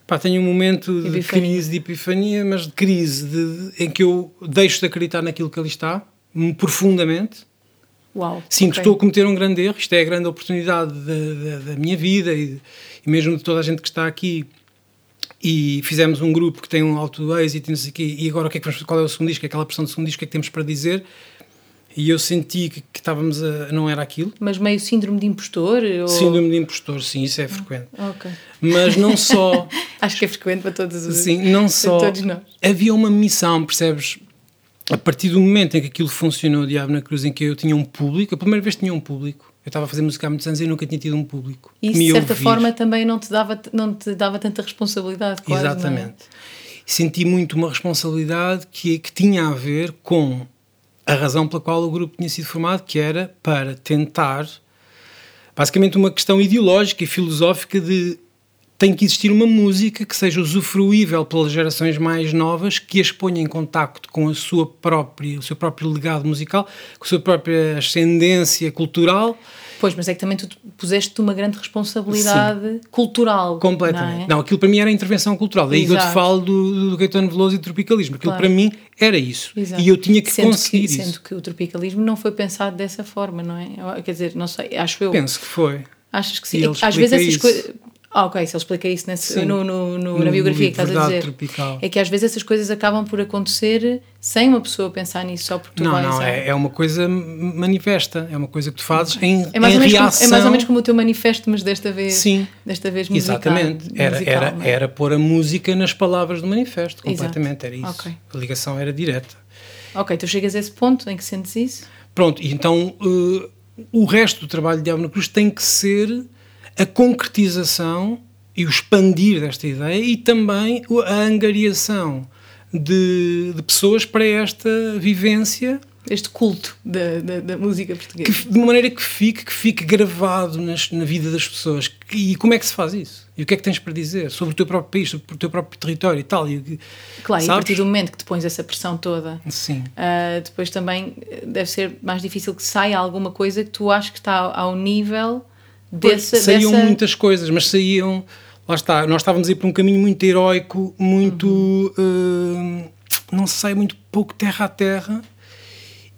pá, tenho um momento de Epifania. crise, de epifania, mas de crise, de- em que eu deixo de acreditar naquilo que ali está, hum, profundamente, Uau! Sinto que ok. estou a cometer um grande erro, isto é a grande oportunidade da, da, da minha vida e, e mesmo de toda a gente que está aqui. E fizemos um grupo que tem um alto êxito e não sei quê, e agora o que é que vamos, qual é o segundo disco, aquela pressão do segundo disco, o que é que temos para dizer? E eu senti que, que estávamos a. não era aquilo. Mas meio síndrome de impostor? Ou... Síndrome de impostor, sim, isso é frequente. Ok. Mas não só. <laughs> Acho que é frequente para todos os. Sim, não só. todos nós. Havia uma missão, percebes? A partir do momento em que aquilo funcionou, o Diabo na Cruz, em que eu tinha um público, a primeira vez tinha um público. Eu estava a fazer música há muitos anos e nunca tinha tido um público. E de certa ouvir. forma, também não te dava, não te dava tanta responsabilidade, quase, é? Exatamente. Senti muito uma responsabilidade que, que tinha a ver com a razão pela qual o grupo tinha sido formado, que era para tentar, basicamente, uma questão ideológica e filosófica de tem que existir uma música que seja usufruível pelas gerações mais novas, que as ponha em contacto com a sua própria, o seu próprio legado musical, com a sua própria ascendência cultural, Pois, mas é que também tu puseste-te uma grande responsabilidade cultural. Completamente. Não, é? Não, aquilo para mim era intervenção cultural. Daí que eu te Exato. falo do, do Caetano Veloso e do tropicalismo. Aquilo Claro. para mim era isso. Exato. E eu tinha que sendo conseguir que, isso. Sendo que o tropicalismo não foi pensado dessa forma, não é? Quer dizer, não sei, acho eu. Penso que foi. Achas que sim? É Às vezes essas coisas. Ah, ok, se ele explica isso nesse, Sim. no, no, no- na biografia que estás a dizer. Tropical. É que às vezes essas coisas acabam por acontecer sem uma pessoa pensar nisso, só porque tu não, vais. não, é, é uma coisa manifesta. É uma coisa que tu fazes em, É mais, em menos como, reação. é mais ou menos como o teu manifesto, mas desta vez. Sim. Desta vez musical. Exatamente. Era, musical, era, é? era pôr a música nas palavras do manifesto. Exato. Completamente. Era isso. Ok. A ligação era direta. Ok, tu chegas a esse ponto em que sentes isso? Pronto, e então eh, o resto do trabalho de Diabo na Cruz tem que ser a concretização e o expandir desta ideia e também a angariação de, de pessoas para esta vivência Este culto da, da, da música portuguesa. que, de uma maneira que fique, que fique gravado nas- na vida das pessoas. E como é que se faz isso? E o que é que tens para dizer sobre o teu próprio país, sobre o teu próprio território e tal? E, Claro, e a sabes? partir do momento que te pões essa pressão toda, Sim. ah, depois também deve ser mais difícil que saia alguma coisa que tu achas que está ao nível dessa. saíam dessa... muitas coisas, mas saíam. Lá está, nós estávamos a ir por um caminho muito heróico, muito. hum, não sei, muito pouco terra a terra.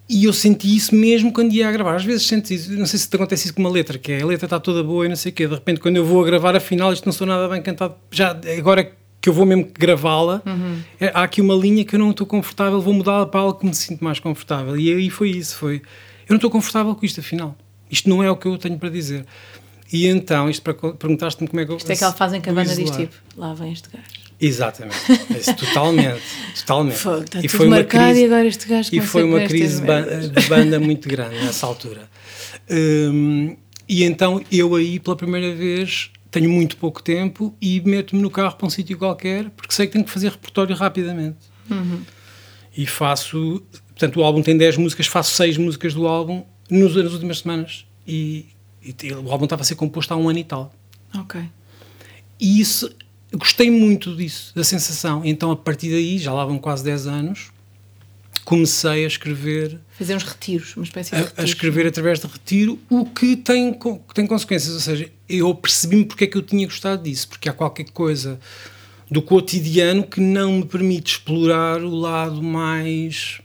E eu senti isso mesmo quando ia a gravar. Às vezes sentes isso, não sei se te acontece isso com uma letra, que é a letra está toda boa e não sei o quê. De repente, quando eu vou a gravar, afinal, isto não sou nada bem cantado. Já agora que eu vou mesmo gravá-la, é- há aqui uma linha que eu não estou confortável, vou mudá-la para algo que me sinto mais confortável. E aí foi isso, foi. Eu não estou confortável com isto, afinal. Isto não é o que eu tenho para dizer. E então, isto para perguntaste-me como é que eu. Isto é em que a vou banda diz isolar. tipo: lá vem este gajo. Exatamente. Isso, totalmente. <laughs> totalmente. Fogo, está E foi uma crise- e agora este gajo E foi uma crise ba- de banda muito grande nessa altura. Hum, e então eu aí, pela primeira vez, tenho muito pouco tempo e meto-me no carro para um sítio qualquer porque sei que tenho que fazer repertório rapidamente. Uhum. E faço. Portanto, o álbum tem 10 músicas, faço 6 músicas do álbum nos, nas últimas semanas. E, e, o álbum estava a ser composto há um ano e tal. Ok. E isso, gostei muito disso, da sensação. Então, a partir daí, já lá vão quase 10 anos, comecei a escrever. Fazer uns retiros, uma espécie de. A, a escrever não? através de retiro, o que tem, que tem consequências. Ou seja, eu percebi-me porque é que eu tinha gostado disso, porque há qualquer coisa do cotidiano que não me permite explorar o lado mais.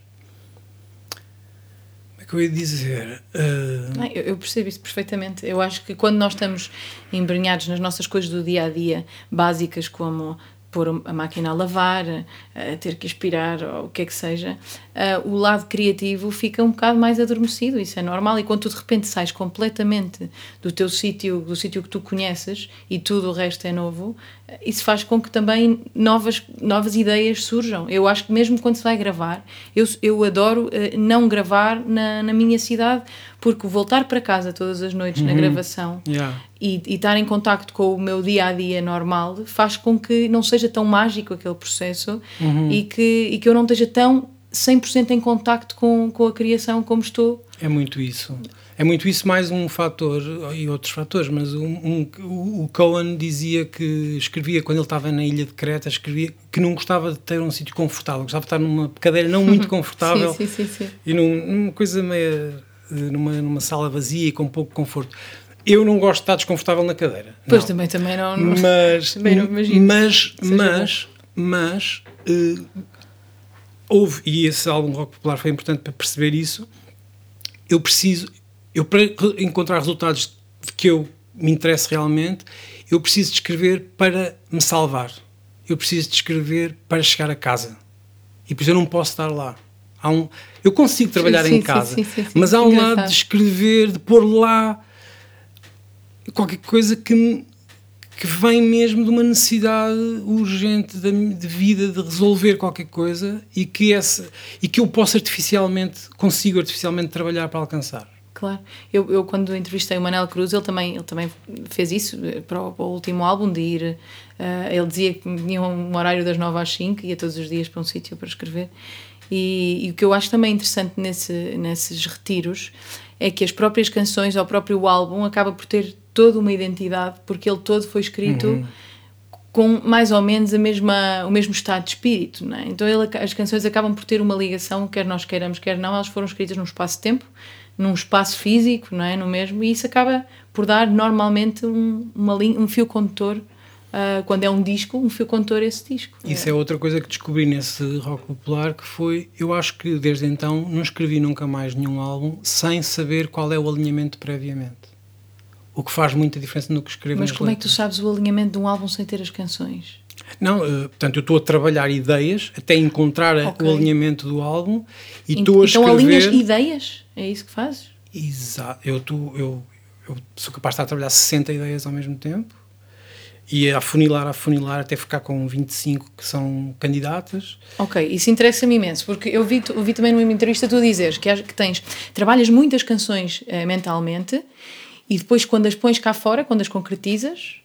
Que eu ia dizer? Uh... Não, eu, eu percebo isso perfeitamente. Eu acho que quando nós estamos embrenhados nas nossas coisas do dia a dia, básicas como pôr a máquina a lavar, a ter que aspirar, ou o que é que seja, o lado criativo fica um bocado mais adormecido, isso é normal. E quando tu de repente sais completamente do teu sítio, do sítio que tu conheces e tudo o resto é novo, isso faz com que também novas, novas ideias surjam. Eu acho que mesmo quando se vai gravar, eu, eu adoro uh, não gravar na, na minha cidade, porque voltar para casa todas as noites uhum. na gravação yeah. E, e estar em contacto com o meu dia a dia normal faz com que não seja tão mágico aquele processo uhum. e, que, e que eu não esteja tão 100% em contacto com, com a criação como estou. É muito isso. É muito isso, mais um fator e outros fatores, mas um, um, o Cohen dizia que escrevia, quando ele estava na ilha de Creta, escrevia que não gostava de ter um sítio confortável, gostava de estar numa cadeira não muito <laughs> confortável sim, sim, sim, e num, numa coisa meio. Numa, numa sala vazia e com pouco conforto. Eu não gosto de estar desconfortável na cadeira. Pois não. também, também não. mas, <laughs> também não imagino. Mas, mas, mas, uh, houve, e esse álbum Rock Popular foi importante para perceber isso. Eu preciso, eu para encontrar resultados de que eu me interesse realmente, eu preciso de escrever para me salvar. Eu preciso de escrever para chegar a casa. E por isso eu não posso estar lá. Um, eu consigo trabalhar sim, em sim, casa, sim, mas há um Engraçado. lado de escrever, de pôr lá qualquer coisa que que vem mesmo de uma necessidade urgente de, de, vida de resolver qualquer coisa e que essa e que eu posso artificialmente consigo artificialmente trabalhar para alcançar. Claro. Eu, eu quando entrevistei o Manel Cruz ele também ele também fez isso para o, para o último álbum de ir uh, ele dizia que tinha um horário das 9 às 5 ia todos os dias para um sítio para escrever. E, e, o que eu acho também interessante nesse, nesses retiros é que as próprias canções ou o próprio álbum acaba por ter toda uma identidade, porque ele todo foi escrito uhum. com mais ou menos a mesma, o mesmo estado de espírito. Não é? Então ele, as canções acabam por ter uma ligação, quer nós queiramos, quer não, elas foram escritas num espaço-tempo, num espaço físico, não é? no mesmo, e isso acaba por dar normalmente um, uma linha, um fio condutor Uh, quando é um disco, um fio condutor esse disco. Isso é. é outra coisa que descobri nesse rock popular, que foi, eu acho que desde então não escrevi nunca mais nenhum álbum sem saber qual é o alinhamento previamente. O que faz muita diferença no que escrevo Mas como letras. é que tu sabes o alinhamento de um álbum sem ter as canções? Não, uh, portanto, eu estou a trabalhar ideias até encontrar Ok. o alinhamento do álbum e estou a então escrever... alinhas ideias? É isso que fazes? Exato. Eu, tô, eu, eu sou capaz de estar a trabalhar 60 ideias ao mesmo tempo e a afunilar, a afunilar até ficar com 25 que são candidatas. Ok, isso interessa-me imenso, porque eu vi, eu vi também numa entrevista tu dizeres que, que tens, trabalhas muitas canções eh, mentalmente e depois quando as pões cá fora, quando as concretizas,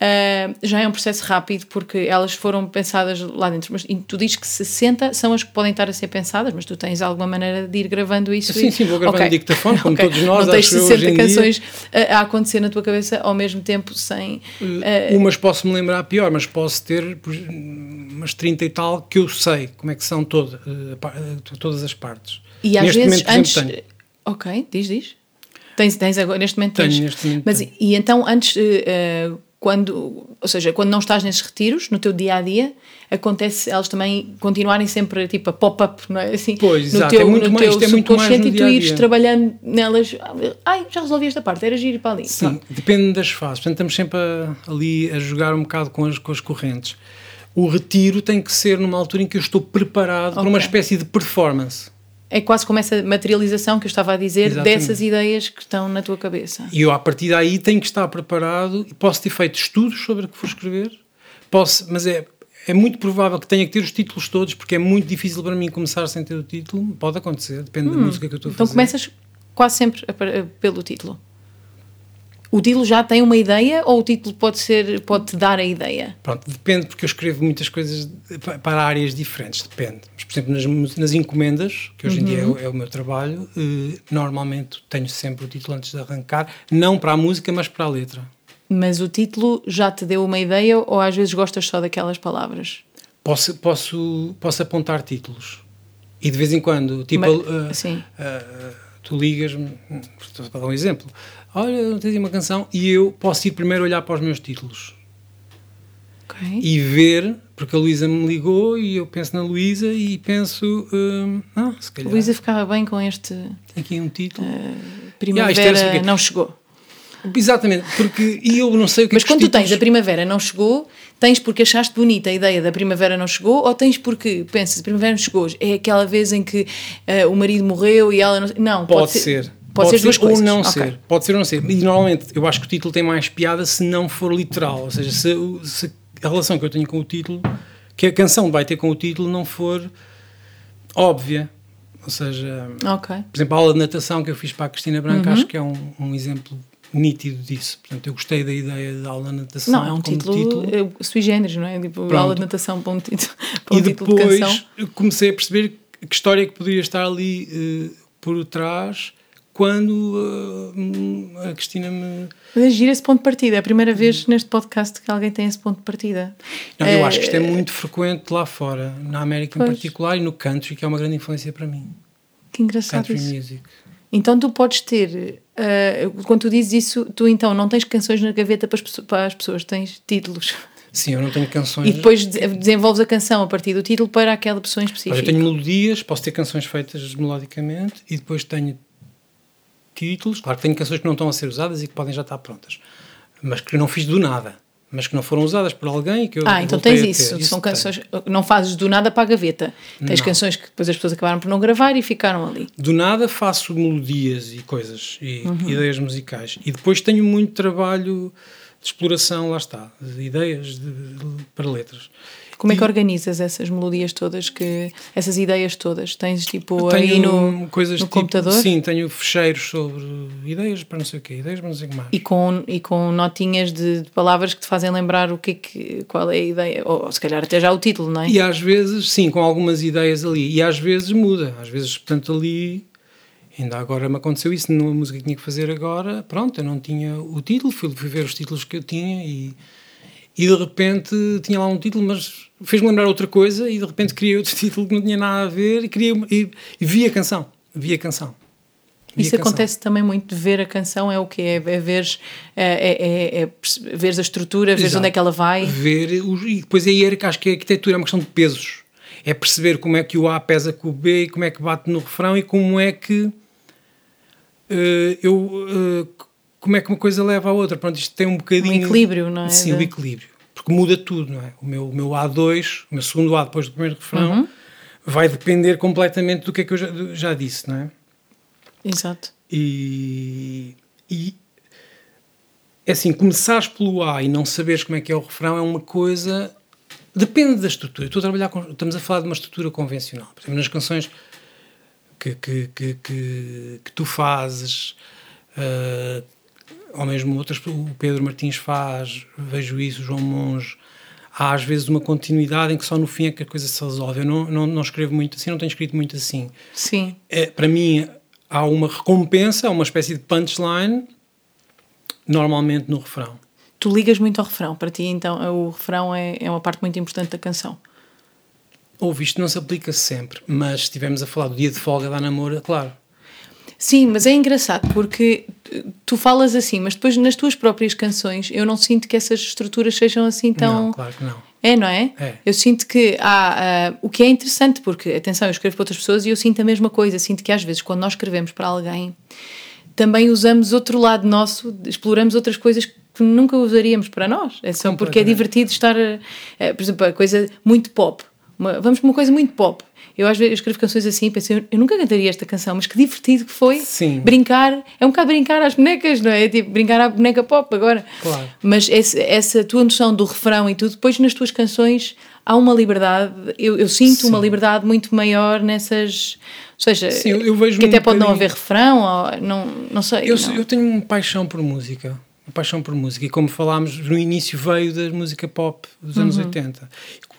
eh, já é um processo rápido porque elas foram pensadas lá dentro. Mas tu dizes que 60 são as que podem estar a ser pensadas, mas tu tens alguma maneira de ir gravando isso? Sim, e... sim, vou gravando Ok. em dictafone, como <laughs> Ok. todos nós, Não tens acho eu, 60 hoje em dia. canções a, acontecer na tua cabeça ao mesmo tempo sem. eh, Umas posso me lembrar pior, mas posso ter umas 30 e tal que eu sei como é que são eh, todas as partes. E às Neste vezes momento, antes. tenho. Ok, diz, diz. Tens, tens agora, neste momento Tenho, tens. neste momento Mas e então antes, eh, quando, ou seja, quando não estás nesses retiros, no teu dia a dia, acontece elas também continuarem sempre tipo a pop-up, não é? Assim, Pois, no exato, teu, é muito no mais- teu é muito mais no e tu ires trabalhando nelas. Ai, já resolvi esta parte, era giro ir para ali. Sim, depende das fases. Portanto, estamos sempre a- ali a jogar um bocado com as, com as correntes. O retiro tem que ser numa altura em que eu estou preparado para uma espécie de performance. É quase como essa materialização que eu estava a dizer Exatamente. dessas ideias que estão na tua cabeça. E eu, a partir daí, tenho que estar preparado e posso ter feito estudos sobre o que vou escrever, posso, mas é, é muito provável que tenha que ter os títulos todos, porque é muito difícil para mim começar sem ter o título. Pode acontecer, depende da música que eu estou a Então fazer. começas quase sempre a par- pelo título. O título já tem uma ideia ou o título pode ser pode te dar a ideia? Pronto, depende porque eu escrevo muitas coisas para áreas diferentes, depende. Mas, por exemplo, nas, nas encomendas, que hoje em dia é, o- é o meu trabalho, eh, normalmente tenho sempre o título antes de arrancar, não para a música, mas para a letra. Mas o título já te deu uma ideia ou às vezes gostas só daquelas palavras? Posso, posso, posso apontar títulos. E de vez em quando, tipo, Mas- sim. eh, tu ligas-me, estou a dar um exemplo, olha, eu tenho uma canção, e eu posso ir primeiro olhar para os meus títulos Ok. e ver, porque a Luísa me ligou e eu penso na Luísa e penso, hum, ah, se calhar Luísa ficava bem com este tem aqui um título. Primavera isto era assim que- não chegou. Exatamente, porque e eu não sei o que é Mas que os quando tu tens a primavera não chegou, tens porque achaste bonita a ideia da primavera não chegou, ou tens porque pensas a primavera não chegou, é aquela vez em que eh, o marido morreu e ela não. Não, Pode, ser. Pode, ser as duas ou não Ok. ser. Pode ser ou não ser. E normalmente eu acho que o título tem mais piada se não for literal. Ou seja, se, se a relação que eu tenho com o título, que a canção vai ter com o título, não for óbvia. Ou seja, Ok. por exemplo, a aula de natação que eu fiz para a Cristina Branca, Uhum. acho que é um, um exemplo nítido disso. Portanto, eu gostei da ideia da aula de natação. Não, é um título, é, sui generis, não é? Tipo, Pronto. aula de natação para um título, <laughs> para um e título de depois canção. eu comecei a perceber que história é que poderia estar ali eh, por trás quando eh, a Cristina me. Mas é giro esse ponto de partida. É a primeira vez neste podcast que alguém tem esse ponto de partida. Não, eu Eh, acho que isto é muito frequente lá fora, na América em Pois. particular e no country, que é uma grande influência para mim. Que engraçado Country isso. music. Então tu podes ter, eh, quando tu dizes isso, tu então não tens canções na gaveta para as, para as pessoas, tens títulos. Sim, eu não tenho canções. E depois de- desenvolves a canção a partir do título para aquela pessoa em específico. eu tenho melodias, posso ter canções feitas melodicamente e depois tenho títulos. Claro que tenho canções que não estão a ser usadas e que podem já estar prontas, mas que eu não fiz do nada, mas que não foram usadas por alguém e que eu Ah, então tens ter. isso. São tenho. canções. Não fazes do nada para a gaveta. Tens Não. canções que depois as pessoas acabaram por não gravar e ficaram ali. Do nada faço melodias e coisas e Uhum. ideias musicais. E depois tenho muito trabalho de exploração, lá está, de ideias de- de- para letras. Como é que organizas essas melodias todas, que, essas ideias todas? Tens tipo aí tenho no, coisas no tipo, computador? Sim, tenho fecheiros sobre ideias para não sei o quê, ideias para não sei o que mais. E com, e com notinhas de, de palavras que te fazem lembrar o que é que, qual é a ideia, ou, se calhar até já o título, não é? E às vezes, sim, com algumas ideias ali. E às vezes muda. Às vezes, portanto, ali. Ainda agora me aconteceu isso numa música que tinha que fazer agora. Pronto, eu não tinha o título, fui, fui ver os títulos que eu tinha e, e de repente tinha lá um título, mas fez-me lembrar outra coisa e de repente criei outro <laughs> título que não tinha nada a ver e, criei, e, e vi a canção. Vi a canção. Vi Isso a canção. acontece também muito de ver a canção, é o que é, é veres, é, é, é, é veres a estrutura, Exato. onde é que ela vai. Ver os, e depois aí era que acho que a arquitetura é uma questão de pesos. É perceber como é que o A pesa com o B e como é que bate no refrão e como é que eh, eu eh, como é que uma coisa leva à outra. Pronto, isto tem um bocadinho. Um equilíbrio, não é? Sim, o equilíbrio. Porque muda tudo, não é? O meu, o meu A2, o meu segundo A depois do primeiro refrão, Uhum. vai depender completamente do que é que eu já, já disse, não é? Exato. E, e é assim, começares pelo A e não saberes como é que é o refrão é uma coisa. Depende da estrutura. Estou a trabalhar com, estamos a falar de uma estrutura convencional. Por exemplo, nas canções que, que, que, que, que tu fazes, ah, ou mesmo outras, o Pedro Martins faz, vejo isso, o João Monge. Há às vezes uma continuidade em que só no fim é que a coisa se resolve. Eu não, não, não escrevo muito assim, não tenho escrito muito assim Sim. é, para mim há uma recompensa, há uma espécie de punchline, normalmente no refrão. Tu ligas muito ao refrão, para ti então o refrão é, é uma parte muito importante da canção. Ouve, isto não se aplica sempre, mas se estivermos a falar do dia de folga da namora, claro. Sim, mas é engraçado porque tu falas assim, mas depois nas tuas próprias canções eu não sinto que essas estruturas sejam assim tão. Não, claro que não. É, não é? É. Eu sinto que há. ah, o que é interessante, porque, atenção, eu escrevo para outras pessoas e eu sinto a mesma coisa. Sinto que às vezes, quando nós escrevemos para alguém, também usamos outro lado nosso, exploramos outras coisas que nunca usaríamos para nós. É só porque é divertido estar. a- por exemplo, a coisa muito pop. Uma- vamos para uma coisa muito pop. Eu às vezes eu escrevo canções assim e penso, eu, eu nunca cantaria esta canção, mas que divertido que foi Sim. brincar. É um bocado brincar às bonecas, não é? É Tipo, brincar à boneca pop agora. Claro. Mas esse- essa tua noção do refrão e tudo, depois nas tuas canções há uma liberdade, eu, eu sinto uma Sim. liberdade muito maior nessas. Ou seja, Sim, que até um pode não bocadinho- haver refrão, ou, não, não sei. Eu, não. eu tenho uma paixão por música. Uma paixão por música. E como falámos, no início veio da música pop dos anos uhum. 80.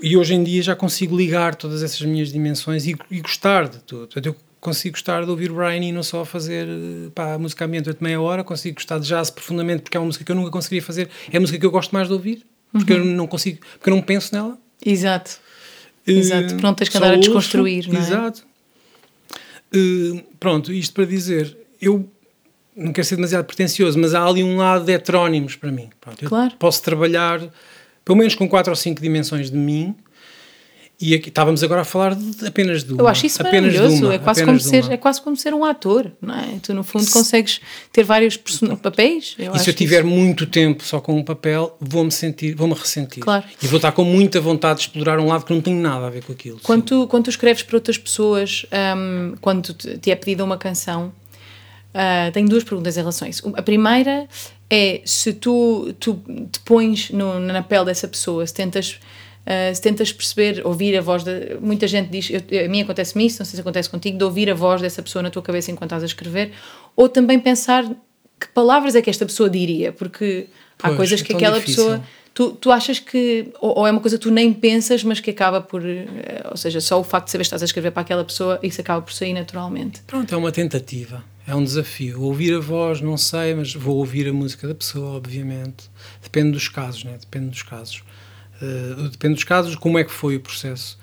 E hoje em dia já consigo ligar todas essas minhas dimensões e, e gostar de tudo. Portanto, eu consigo gostar de ouvir Brian e não só fazer pá, música ambiente durante meia hora, consigo gostar de jazz profundamente porque é uma música que eu nunca conseguiria fazer. É a música que eu gosto mais de ouvir, porque uhum. eu não consigo, porque eu não penso nela. Exato. Uh, Exato. Pronto, tens que andar a desconstruir, não é? Exato. Uh, pronto, isto para dizer, eu não quero ser demasiado pretencioso, mas há ali um lado de heterónimos para mim. Pronto, claro. posso trabalhar pelo menos com quatro ou cinco dimensões de mim. E aqui estávamos agora a falar de, apenas de uma. Eu acho isso apenas maravilhoso. Uma, é, quase como ser, é quase como ser um ator, não é? Tu, no fundo, consegues ter vários papéis. Eu e se eu tiver isso... muito tempo só com um papel, vou-me sentir, vou-me ressentir. Claro. E vou estar com muita vontade de explorar um lado que não tem nada a ver com aquilo. Quando, tu, quando tu escreves para outras pessoas, um, quando te é pedida uma canção, Uh, tenho duas perguntas em relação a isso. A primeira é se tu, tu te pões no, na pele dessa pessoa, se tentas, uh, se tentas perceber, ouvir a voz de. Muita gente diz, eu, a mim acontece-me isso, não sei se acontece contigo, de ouvir a voz dessa pessoa na tua cabeça enquanto estás a escrever, ou também pensar que palavras é que esta pessoa diria, porque pois, há coisas que é aquela difícil. pessoa Tu, tu achas que, ou, ou, é uma coisa que tu nem pensas, mas que acaba por, eh, ou seja, só o facto de saber que estás a escrever para aquela pessoa, isso acaba por sair naturalmente? Pronto, é uma tentativa, é um desafio. Ouvir a voz, não sei, mas vou ouvir a música da pessoa, obviamente. Depende dos casos, né? Depende dos casos. Uh, depende dos casos, como é que foi o processo.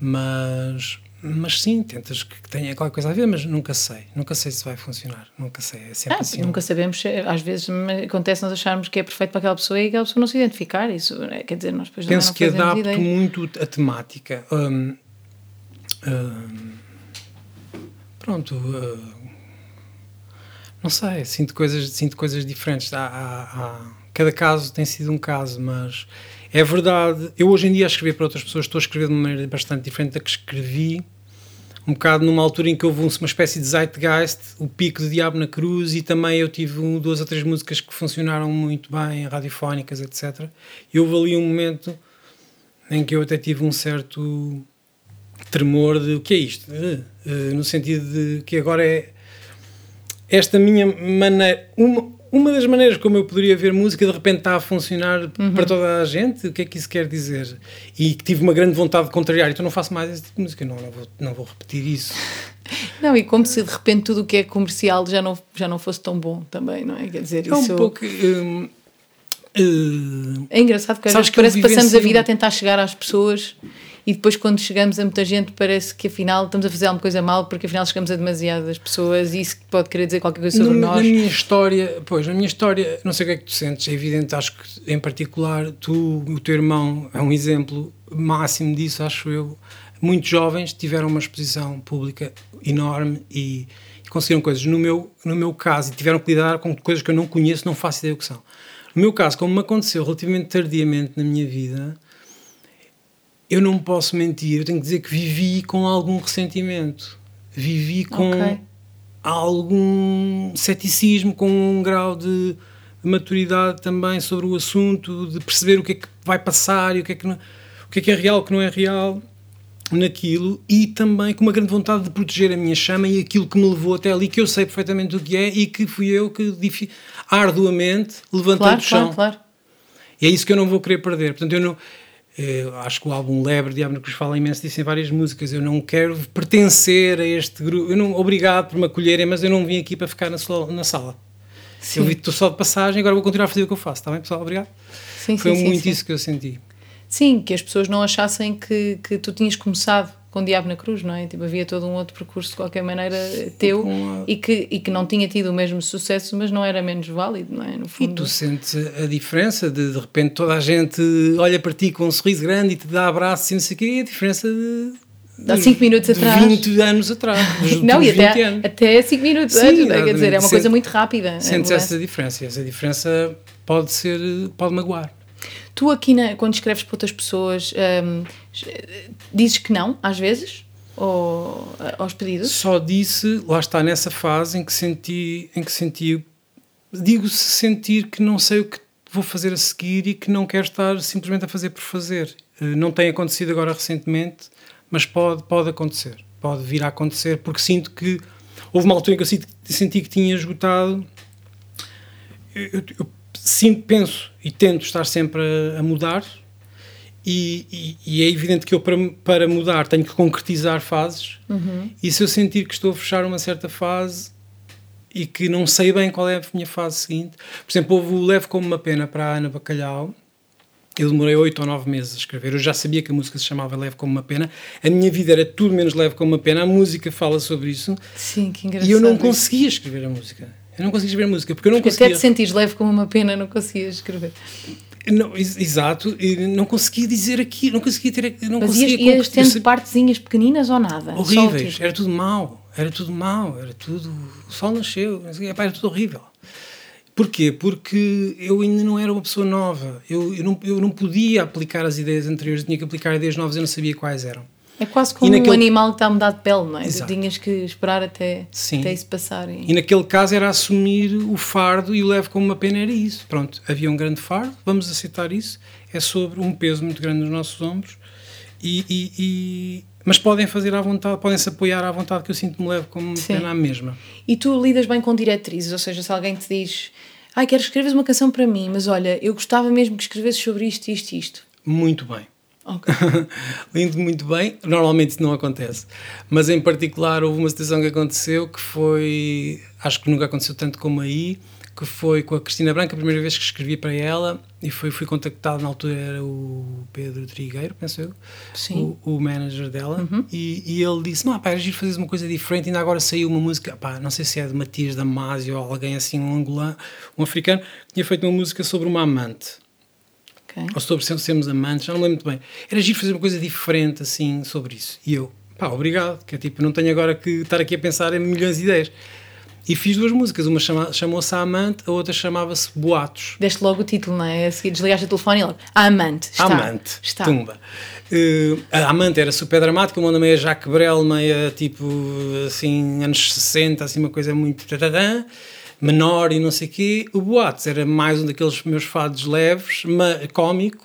Mas mas sim, tentas que tenha qualquer coisa a ver, mas nunca sei. Nunca sei se vai funcionar. Nunca sei. É sempre ah, assim. Nunca sabemos. Às vezes acontece nós acharmos que é perfeito para aquela pessoa e aquela pessoa não se identificar. Isso é, quer dizer, nós depois Penso não que adapto ideia. muito a temática. Um, um, pronto. Uh, não sei. Sinto coisas, sinto coisas diferentes. Há, há, há, cada caso tem sido um caso, mas é verdade, eu hoje em dia a escrever para outras pessoas estou a escrever de uma maneira bastante diferente da que escrevi um bocado numa altura em que houve uma espécie de zeitgeist, o pico do Diabo na Cruz e também eu tive duas ou três músicas que funcionaram muito bem, radiofónicas, etc. E houve ali um momento em que eu até tive um certo tremor de o que é isto? Uh, uh, no sentido de que agora é esta minha maneira, uma, uma das maneiras como eu poderia ver música de repente está a funcionar uhum. para toda a gente, o que é que isso quer dizer? E tive uma grande vontade de contrariar, então não faço mais esse tipo de música, não, não, vou, não vou repetir isso. <laughs> Não, e como se de repente tudo o que é comercial já não, já não fosse tão bom também, não é? Quer dizer, é isso... um pouco... Hum, hum, é engraçado porque às vezes parece que passamos a vida a tentar chegar às pessoas e depois quando chegamos a muita gente parece que afinal estamos a fazer alguma coisa mal porque afinal chegamos a demasiadas pessoas e isso pode querer dizer qualquer coisa sobre nós. Na minha história, pois, na minha história, não sei o que é que tu sentes, é evidente, acho que em particular tu, o teu irmão é um exemplo máximo disso, acho eu. Muitos jovens tiveram uma exposição pública enorme e, e conseguiram coisas. No meu, no meu caso, e tiveram que lidar com coisas que eu não conheço, não faço ideia o que são. No meu caso, como me aconteceu relativamente tardiamente na minha vida, eu não posso mentir, eu tenho que dizer que vivi com algum ressentimento, vivi com okay. algum ceticismo, com um grau de, de, maturidade também sobre o assunto, de perceber o que é que vai passar e o que é que, não, o que, é, que é real, o que não é real naquilo e também com uma grande vontade de proteger a minha chama e aquilo que me levou até ali, que eu sei perfeitamente o que é e que fui eu que arduamente levantei claro, do chão. Claro, claro. E é isso que eu não vou querer perder. Portanto, eu não eu acho que o álbum Lebre, Diabo Cruz, fala imenso disso em várias músicas. Eu não quero pertencer a este grupo. Eu não, obrigado por me acolherem, mas eu não vim aqui para ficar na, na sala. Sim. Eu vi estou só de passagem, agora vou continuar a fazer o que eu faço. Está bem, pessoal? Obrigado. Sim, Foi sim, muito isso que eu senti. Sim, que as pessoas não achassem que, que tu tinhas começado com o Diabo na Cruz, não é? Tipo, havia todo um outro percurso de qualquer maneira teu e, que, e que não tinha tido o mesmo sucesso, mas não era menos válido, não é? No fundo. E tu sentes a diferença de de repente toda a gente olha para ti com um sorriso grande e te dá abraço e não sei o quê, e a diferença de. Há 5 minutos atrás. 20 anos atrás. <laughs> não, e até 5 minutos Sim, antes, é? quer dizer, é uma coisa muito rápida. Sentes essa diferença. Essa diferença pode ser, pode magoar. Tu aqui, na, quando escreves para outras pessoas, um, dizes que não, às vezes? Ou, aos pedidos? Só disse, lá está, nessa fase em que senti, em que senti, digo-se sentir que não sei o que vou fazer a seguir e que não quero estar simplesmente a fazer por fazer. Eh, não tem acontecido agora recentemente, mas pode, pode acontecer. Pode vir a acontecer, porque sinto que houve uma altura em que eu senti que tinha esgotado. Eu, eu, sim, penso e tento estar sempre a, a mudar, e, e, e, é evidente que eu, para, para mudar, tenho que concretizar fases. Uhum. E se eu sentir que estou a fechar uma certa fase e que não sei bem qual é a minha fase seguinte, por exemplo, houve o Leve como uma Pena para a Ana Bacalhau. Eu demorei oito ou nove meses a escrever. Eu já sabia que a música se chamava Leve como uma Pena. A minha vida era tudo menos leve como uma pena. A música fala sobre isso. Sim, que engraçado. E eu não conseguia escrever a música. Eu não conseguia escrever música porque eu não porque conseguia. Até te sentires leve como uma pena, não conseguias escrever. Não, exato, não conseguia dizer aqui, não conseguia ter. Não Mas conseguia ias, ias tendo partezinhas pequeninas ou nada? Horríveis, era tudo mau, era tudo mau, era tudo. O sol nasceu, era tudo horrível. Porquê? Porque eu ainda não era uma pessoa nova, eu, eu, não, eu não podia aplicar as ideias anteriores, tinha que aplicar ideias novas, eu não sabia quais eram. É quase como naquele... um animal que está a mudar de pele, não é? Exato. Tinhas que esperar até, até isso passar. E... e naquele caso era assumir o fardo e o leve como uma pena era isso. Pronto, havia um grande fardo, vamos aceitar isso. É sobre um peso muito grande nos nossos ombros. E, e, e... Mas podem fazer à vontade, podem-se apoiar à vontade que eu sinto-me leve como uma Sim. pena à mesma. E tu lidas bem com diretrizes, ou seja, se alguém te diz ai, quero escrever uma canção para mim, mas olha, eu gostava mesmo que escrevesses sobre isto, isto e isto. Muito bem Okay. <laughs> Lindo muito bem. Normalmente isso não acontece. Mas em particular houve uma situação que aconteceu que foi. Acho que nunca aconteceu tanto como aí. Que foi com a Cristina Branca, a primeira vez que escrevi para ela. E foi, fui contactado, na altura era o Pedro Trigueiro, penso eu. Sim. O, o manager dela. Uhum. E, e, ele disse: Não, pá, era giro fazer uma coisa diferente. Ainda agora saiu uma música, pá, não sei se é de Matias Damasio ou alguém assim, um angolano, um africano, que tinha feito uma música sobre uma amante. Okay. Ou sobre sermos amantes, já não lembro muito bem. Era giro fazer uma coisa diferente, assim, sobre isso. E eu, pá, obrigado, que é tipo, não tenho agora que estar aqui a pensar em milhões de ideias. E fiz duas músicas, uma chama, chamou-se A Amante, a outra chamava-se Boatos. Deste logo o título, não é? A seguir desligaste o telefone e logo, A Amante, está. Amante, está. tumba. Uh, a Amante era super dramática, uma onda meia Jacques Brel, meia tipo, assim, anos 60, assim, uma coisa muito menor e não sei o quê. O Boates era mais um daqueles meus fados leves, cómico.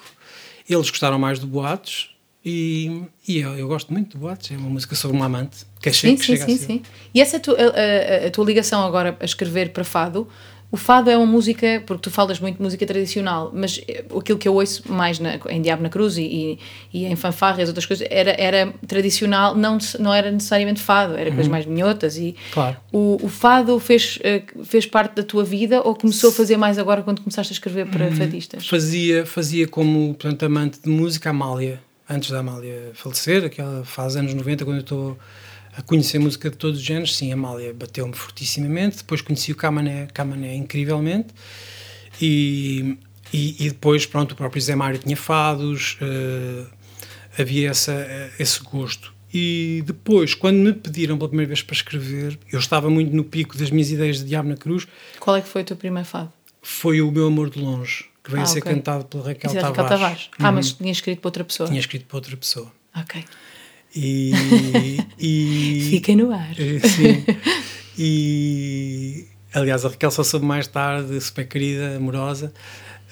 Eles gostaram mais do Boates e, e eu, eu, gosto muito do Boates. É uma música sobre um amante. Que é sim, que sim, sim, sim. E essa é tua, a, a, a tua ligação agora a escrever para fado o fado é uma música, porque tu falas muito de música tradicional, mas eh, aquilo que eu ouço mais na, em Diabo na Cruz e, e em fanfarras, outras coisas, era, era tradicional, não, não era necessariamente fado, era uhum. coisas mais minhotas. E claro. o, o fado fez, eh, fez parte da tua vida ou começou a fazer mais agora quando começaste a escrever para uhum. fadistas? Fazia, fazia como portanto, amante de música, Amália, antes da Amália falecer, aquela fase anos 90, quando eu estou a conhecer música de todos os géneros, sim, a Amália bateu-me fortissimamente, depois conheci o Camané, Camané incrivelmente, e, e, e, depois, pronto, o próprio Zé Mário tinha fados, uh, havia essa, esse gosto. E depois, quando me pediram pela primeira vez para escrever, eu estava muito no pico das minhas ideias de Diabo na Cruz. Qual é que foi o teu primeiro fado? Foi o Meu Amor de Longe, que veio ah, a ser okay. cantado pela Raquel Tavares. Raquel Tavares. Ah, uhum. mas tinha escrito para outra pessoa? Tinha escrito para outra pessoa. Ok. E, e <laughs> Fica no ar. Eh, sim. E aliás, a Raquel só soube mais tarde, super querida, amorosa.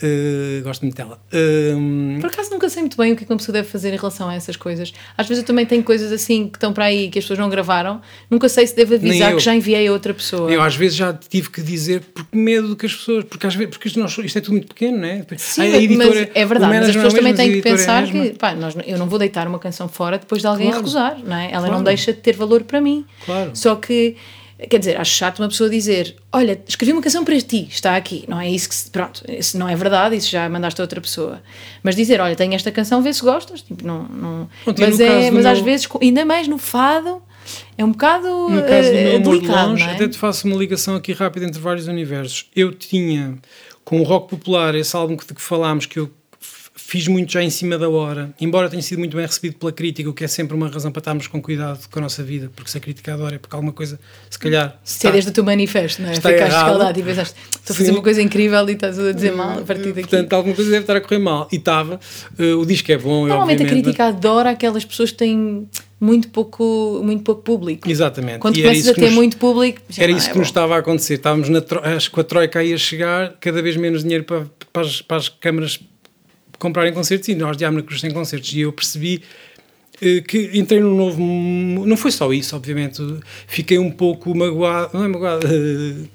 Uh, gosto muito dela. Um... Por acaso nunca sei muito bem o que, é que uma pessoa deve fazer em relação a essas coisas. Às vezes eu também tenho coisas assim que estão para aí que as pessoas não gravaram. Nunca sei se devo avisar que já enviei a outra pessoa. Eu às vezes já tive que dizer por medo do que as pessoas. Porque às vezes porque isto, não, isto é tudo muito pequeno, não é? Sim, editora, mas é verdade. Mas as pessoas também têm que é pensar é que pá, nós, eu não vou deitar uma canção fora depois de alguém claro. recusar, não é? Ela claro. não deixa de ter valor para mim. Claro. Só que Quer dizer, acho chato uma pessoa dizer: Olha, escrevi uma canção para ti, está aqui. Não é isso que. Se, pronto, isso não é verdade, isso já mandaste a outra pessoa. Mas dizer: Olha, tenho esta canção, vê se gostas. Tipo, não, não, mas é, mas às meu... vezes, ainda mais no fado, é um bocado. No caso do meu amor delicado, longe, é? até te faço uma ligação aqui rápida entre vários universos. Eu tinha, com o rock popular, esse álbum de que falámos, que eu fiz muito já em cima da hora, embora tenha sido muito bem recebido pela crítica, o que é sempre uma razão para estarmos com cuidado com a nossa vida, porque se a crítica adora é porque alguma coisa, se calhar. Se é desde o teu manifesto, não é? Ficaste escaldado e pensaste, estou a fazer uma coisa incrível e estás a dizer mal a partir daqui. Portanto, alguma coisa deve estar a correr mal. E estava. Uh, o disco é bom. Normalmente a crítica adora aquelas pessoas que têm muito pouco, muito pouco público. Exatamente. Quando e começas a ter nos, muito público. Era isso é que bom. nos estava a acontecer. Estávamos na, acho que a Troika ia chegar, cada vez menos dinheiro para, para, as, para as câmaras comprarem concertos e nós de Amna Cruz tem concertos. E eu percebi uh, que entrei num novo. Não foi só isso, obviamente. Fiquei um pouco magoado, não é magoado, uh,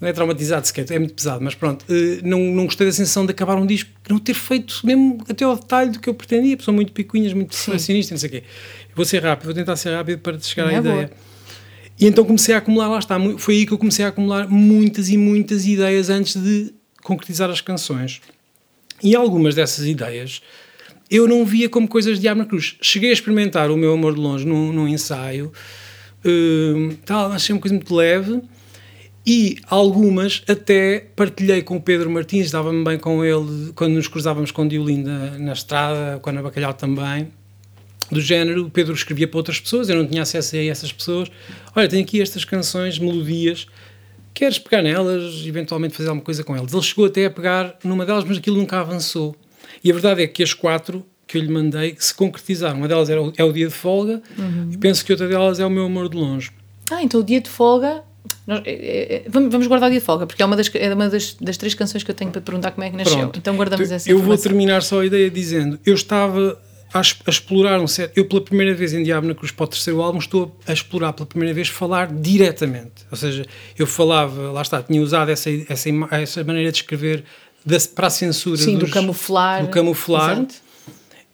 não é traumatizado sequer, é muito pesado, mas pronto, uh, não, não gostei da sensação de acabar um disco, não ter feito mesmo até ao detalhe do que eu pretendia, pessoa muito picuinhas, muito perfeccionista, não sei o quê. Vou ser rápido, vou tentar ser rápido para chegar é à ideia. Boa. E então comecei a acumular, lá está, foi aí que eu comecei a acumular muitas e muitas ideias antes de concretizar as canções. E algumas dessas ideias eu não via como coisas de Abna Cruz. Cheguei a experimentar o meu amor de longe num, num ensaio, uh, tal, achei uma coisa muito leve, e algumas até partilhei com o Pedro Martins, dava-me bem com ele quando nos cruzávamos com Diolinda na estrada, com a Ana Bacalhau também, do género, o Pedro escrevia para outras pessoas, eu não tinha acesso a essas pessoas, olha, tenho aqui estas canções, melodias, queres pegar nelas, eventualmente fazer alguma coisa com elas. Ele chegou até a pegar numa delas, mas aquilo nunca avançou. E a verdade é que as quatro que eu lhe mandei se concretizaram. Uma delas é o, é o dia de folga uhum. e penso que outra delas é o meu amor de longe. Ah, então o dia de folga. Nós, é, é, vamos guardar o dia de folga, porque é uma, das, é uma das, das três canções que eu tenho para perguntar como é que nasceu. Pronto. Então guardamos essa Eu vou terminar só a ideia dizendo: eu estava a, a, explorar um certo. Eu, pela primeira vez em Diabo na Cruz para o terceiro álbum, estou a, explorar pela primeira vez falar diretamente. Ou seja, eu falava, lá está, tinha usado essa, essa, essa maneira de escrever da, para a censura Sim, dos, do camuflar. Do camuflar. Exato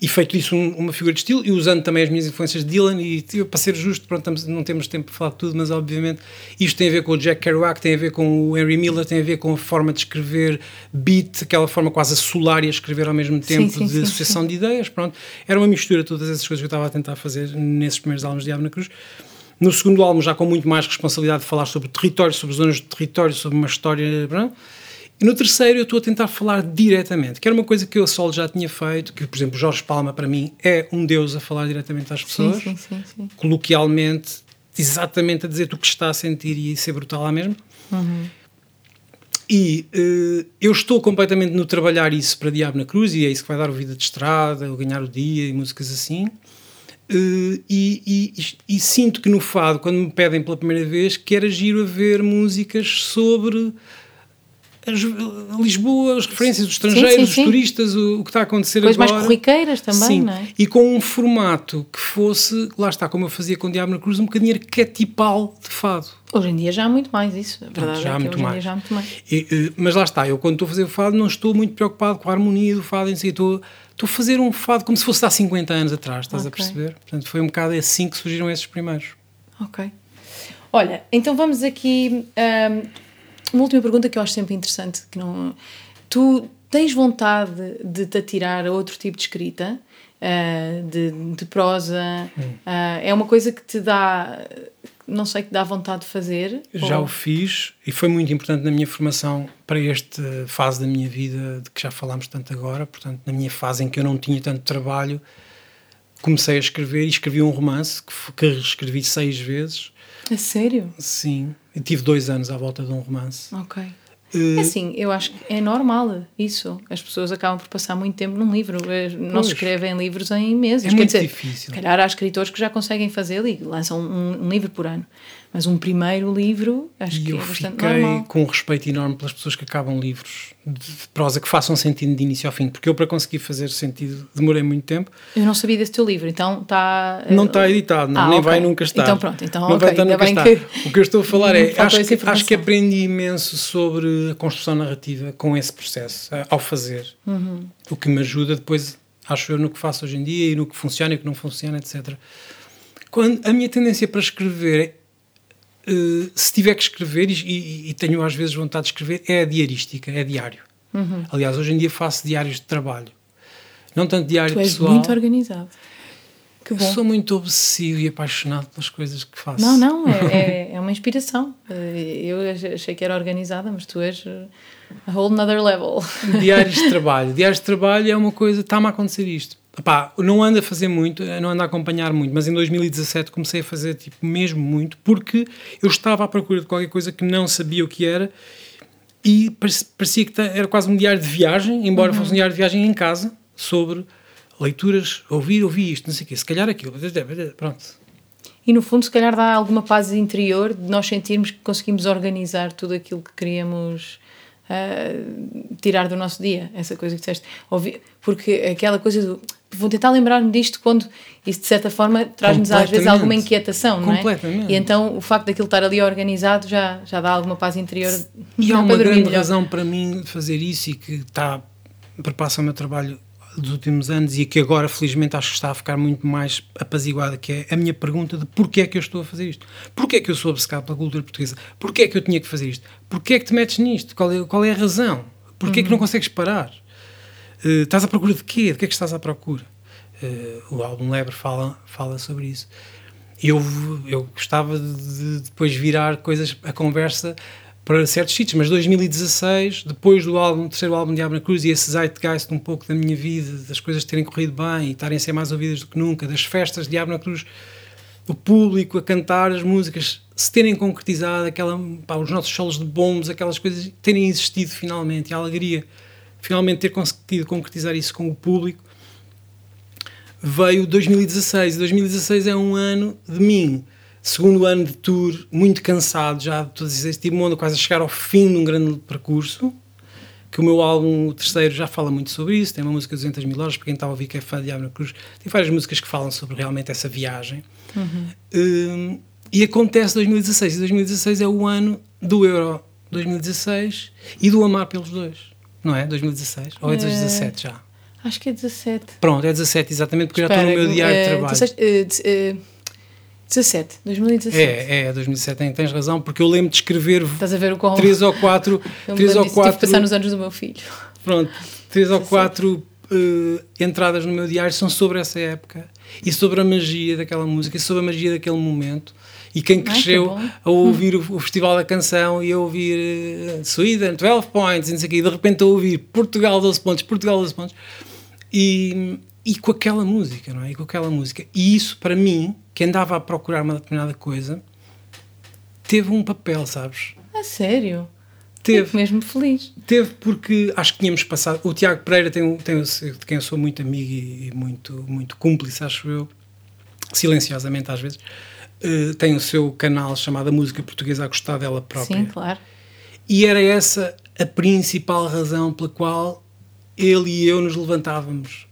e feito isso um, uma figura de estilo e usando também as minhas influências de Dylan e para ser justo, pronto, não temos tempo para falar de tudo, mas obviamente isto tem a ver com o Jack Kerouac, tem a ver com o Henry Miller, tem a ver com a forma de escrever beat, aquela forma quase a solar e a escrever ao mesmo tempo sim, sim, de sim, associação de ideias, pronto, era uma mistura de todas essas coisas que eu estava a tentar fazer nesses primeiros álbuns de Diabo na Cruz. No segundo álbum já com muito mais responsabilidade de falar sobre território, sobre zonas de território, sobre uma história, pronto, e no terceiro eu estou a tentar falar diretamente, que era uma coisa que eu solo já tinha feito, que por exemplo Jorge Palma para mim é um deus a falar diretamente às pessoas, sim, sim, sim, coloquialmente, exatamente a dizer o que está a sentir e ser brutal lá mesmo. Uhum. E uh, eu estou completamente no trabalhar isso para Diabo na Cruz, e é isso que vai dar o Vida de Estrada, o Ganhar o Dia e músicas assim. Uh, e, e, e, sinto que no fado, quando me pedem pela primeira vez, quero agir a ver músicas sobre as, Lisboa, as referências dos estrangeiros, sim, sim, sim. os turistas, o, o, que está a acontecer Coisas agora. mais corriqueiras também, sim. não é? E com um formato que fosse, lá está, como eu fazia com o Diabo na Cruz, um bocadinho arquetipal de fado. Hoje em dia já há muito mais isso, a verdade já é há muito mais. já há muito mais. E, mas lá está, eu quando estou a fazer o fado não estou muito preocupado com a harmonia do fado em si, estou, estou a fazer um fado como se fosse há 50 anos atrás, estás okay. a perceber? Portanto, foi um bocado assim que surgiram esses primeiros. Ok. Olha, então vamos aqui... Um, uma última pergunta que eu acho sempre interessante, que não... Tu tens vontade de te atirar a outro tipo de escrita? Uh, de, de, prosa? Hum. Uh, é uma coisa que te dá... Não sei, que dá vontade de fazer? Já ou... o fiz e foi muito importante na minha formação para esta fase da minha vida de que já falámos tanto agora. Portanto, na minha fase em que eu não tinha tanto trabalho, comecei a escrever e escrevi um romance que, que reescrevi seis vezes. A sério? Sim. Eu tive dois anos à volta de um romance. Ok. Uh, assim, eu acho que é normal isso. As pessoas acabam por passar muito tempo num livro. Eh, não se escrevem livros em meses. É Quer muito dizer, difícil. Calhar há escritores que já conseguem fazê-lo e lançam um, um livro por ano. Mas um primeiro livro, acho e que é bastante normal. Eu fiquei com um respeito enorme pelas pessoas que acabam livros de prosa que façam sentido de início ao fim, porque eu para conseguir fazer sentido demorei muito tempo. Eu não sabia desse teu livro, então está... Não está editado, não, ah, nem okay. vai nunca estar. Então pronto, então não okay, vai estar nunca estar. Que... O que eu estou a falar <laughs> é, acho que, acho que aprendi imenso sobre a construção narrativa com esse processo, ao fazer. Uhum. O que me ajuda depois, acho eu, no que faço hoje em dia e no que funciona e o que não funciona, etc. Quando, a minha tendência para escrever Uh, se tiver que escrever, e, e, tenho às vezes vontade de escrever, é a diarística, é diário. Uhum. Aliás, hoje em dia faço diários de trabalho. Não tanto diário tu és pessoal. muito organizado. Que bom. Eu sou muito obsessivo e apaixonado pelas coisas que faço. Não, não, <laughs> é, é, é uma inspiração. Eh, eu achei que era organizada, mas tu és eh, a whole another level. Diários de <laughs> trabalho. Diários de trabalho é uma coisa, está-me a acontecer isto. Epá, não ando a fazer muito, não ando a acompanhar muito, mas em 2017 comecei a fazer tipo, mesmo muito, porque eu estava à procura de qualquer coisa que não sabia o que era e parecia que era quase um diário de viagem, embora uhum. fosse um diário de viagem em casa, sobre leituras, ouvir, ouvir isto, não sei o quê, se calhar aquilo, pronto. E no fundo, se calhar dá alguma paz interior de nós sentirmos que conseguimos organizar tudo aquilo que queríamos uh, tirar do nosso dia, essa coisa que disseste. Ouvir, porque aquela coisa do vou tentar lembrar-me disto quando isso de certa forma traz-nos às vezes alguma inquietação, não é? Completamente. E então o facto daquilo estar ali organizado já, já dá alguma paz interior. <laughs> E há uma grande melhor. razão para mim fazer isso e que está, perpassa o meu trabalho dos últimos anos e que agora felizmente acho que está a ficar muito mais apaziguada, que é a minha pergunta de porquê é que eu estou a fazer isto? Porquê é que eu sou obcecado pela cultura portuguesa? Porquê é que eu tinha que fazer isto? Porquê é que te metes nisto? Qual é, qual é a razão? Porquê uhum. é que não uhum. consegues parar? Uh, estás à procura de quê? De que é que estás à procura? Uh, o álbum Lebre fala, fala sobre isso. Eu, eu gostava de, de depois virar coisas, a conversa para certos sítios, mas 2016, depois do álbum, terceiro álbum de Abra Cruz e esse zeitgeist um pouco da minha vida, das coisas terem corrido bem e estarem a ser mais ouvidas do que nunca, das festas de Abra Cruz, o público a cantar as músicas, se terem concretizado, aquela, pá, os nossos solos de bombos, aquelas coisas terem existido finalmente, a alegria finalmente ter conseguido concretizar isso com o público, veio 2016. 2016 é um ano de mim segundo ano de tour, muito cansado já de todo este mundo, quase a chegar ao fim de um grande percurso, que o meu álbum, o terceiro, já fala muito sobre isso, tem uma música de 200 mil horas, para quem está a ouvir que é fã de Abra Cruz, tem várias músicas que falam sobre realmente essa viagem. Uhum. Um, e acontece 2016, e 2016 é o ano do Euro 2016 e do Amar pelos Dois, não é? 2016? Ou é 2017 já? Acho que é 17. Pronto, é 17, exatamente, porque Espera, já estou no meu diário de trabalho. 16, uh, uh, 17, 2017. É, é, 2017, tens razão, porque eu lembro de escrever Estás a ver o qual... três ou quatro. <laughs> Eu três ou quatro. Tive passar nos anos do meu filho. Pronto, três ou quatro uh, entradas no meu diário são sobre essa época e sobre a magia daquela música e sobre a magia daquele momento. E quem cresceu Ai, a ouvir <laughs> o, o, Festival da Canção e a ouvir uh, Sweden, 12 points, e não sei o quê, e de repente a ouvir Portugal 12 pontos, Portugal 12 pontos. E, e com aquela música, não é? E com aquela música. E isso, para mim, que andava a procurar uma determinada coisa, teve um papel, sabes? A sério? Teve. Fico mesmo feliz. Teve porque acho que tínhamos passado. O Tiago Pereira tem, tem de quem eu sou muito amigo e muito, muito cúmplice, acho eu, silenciosamente às vezes, uh, tem o seu canal chamado Música Portuguesa a gostar dela própria. Sim, claro. E era essa a principal razão pela qual ele e eu nos levantávamos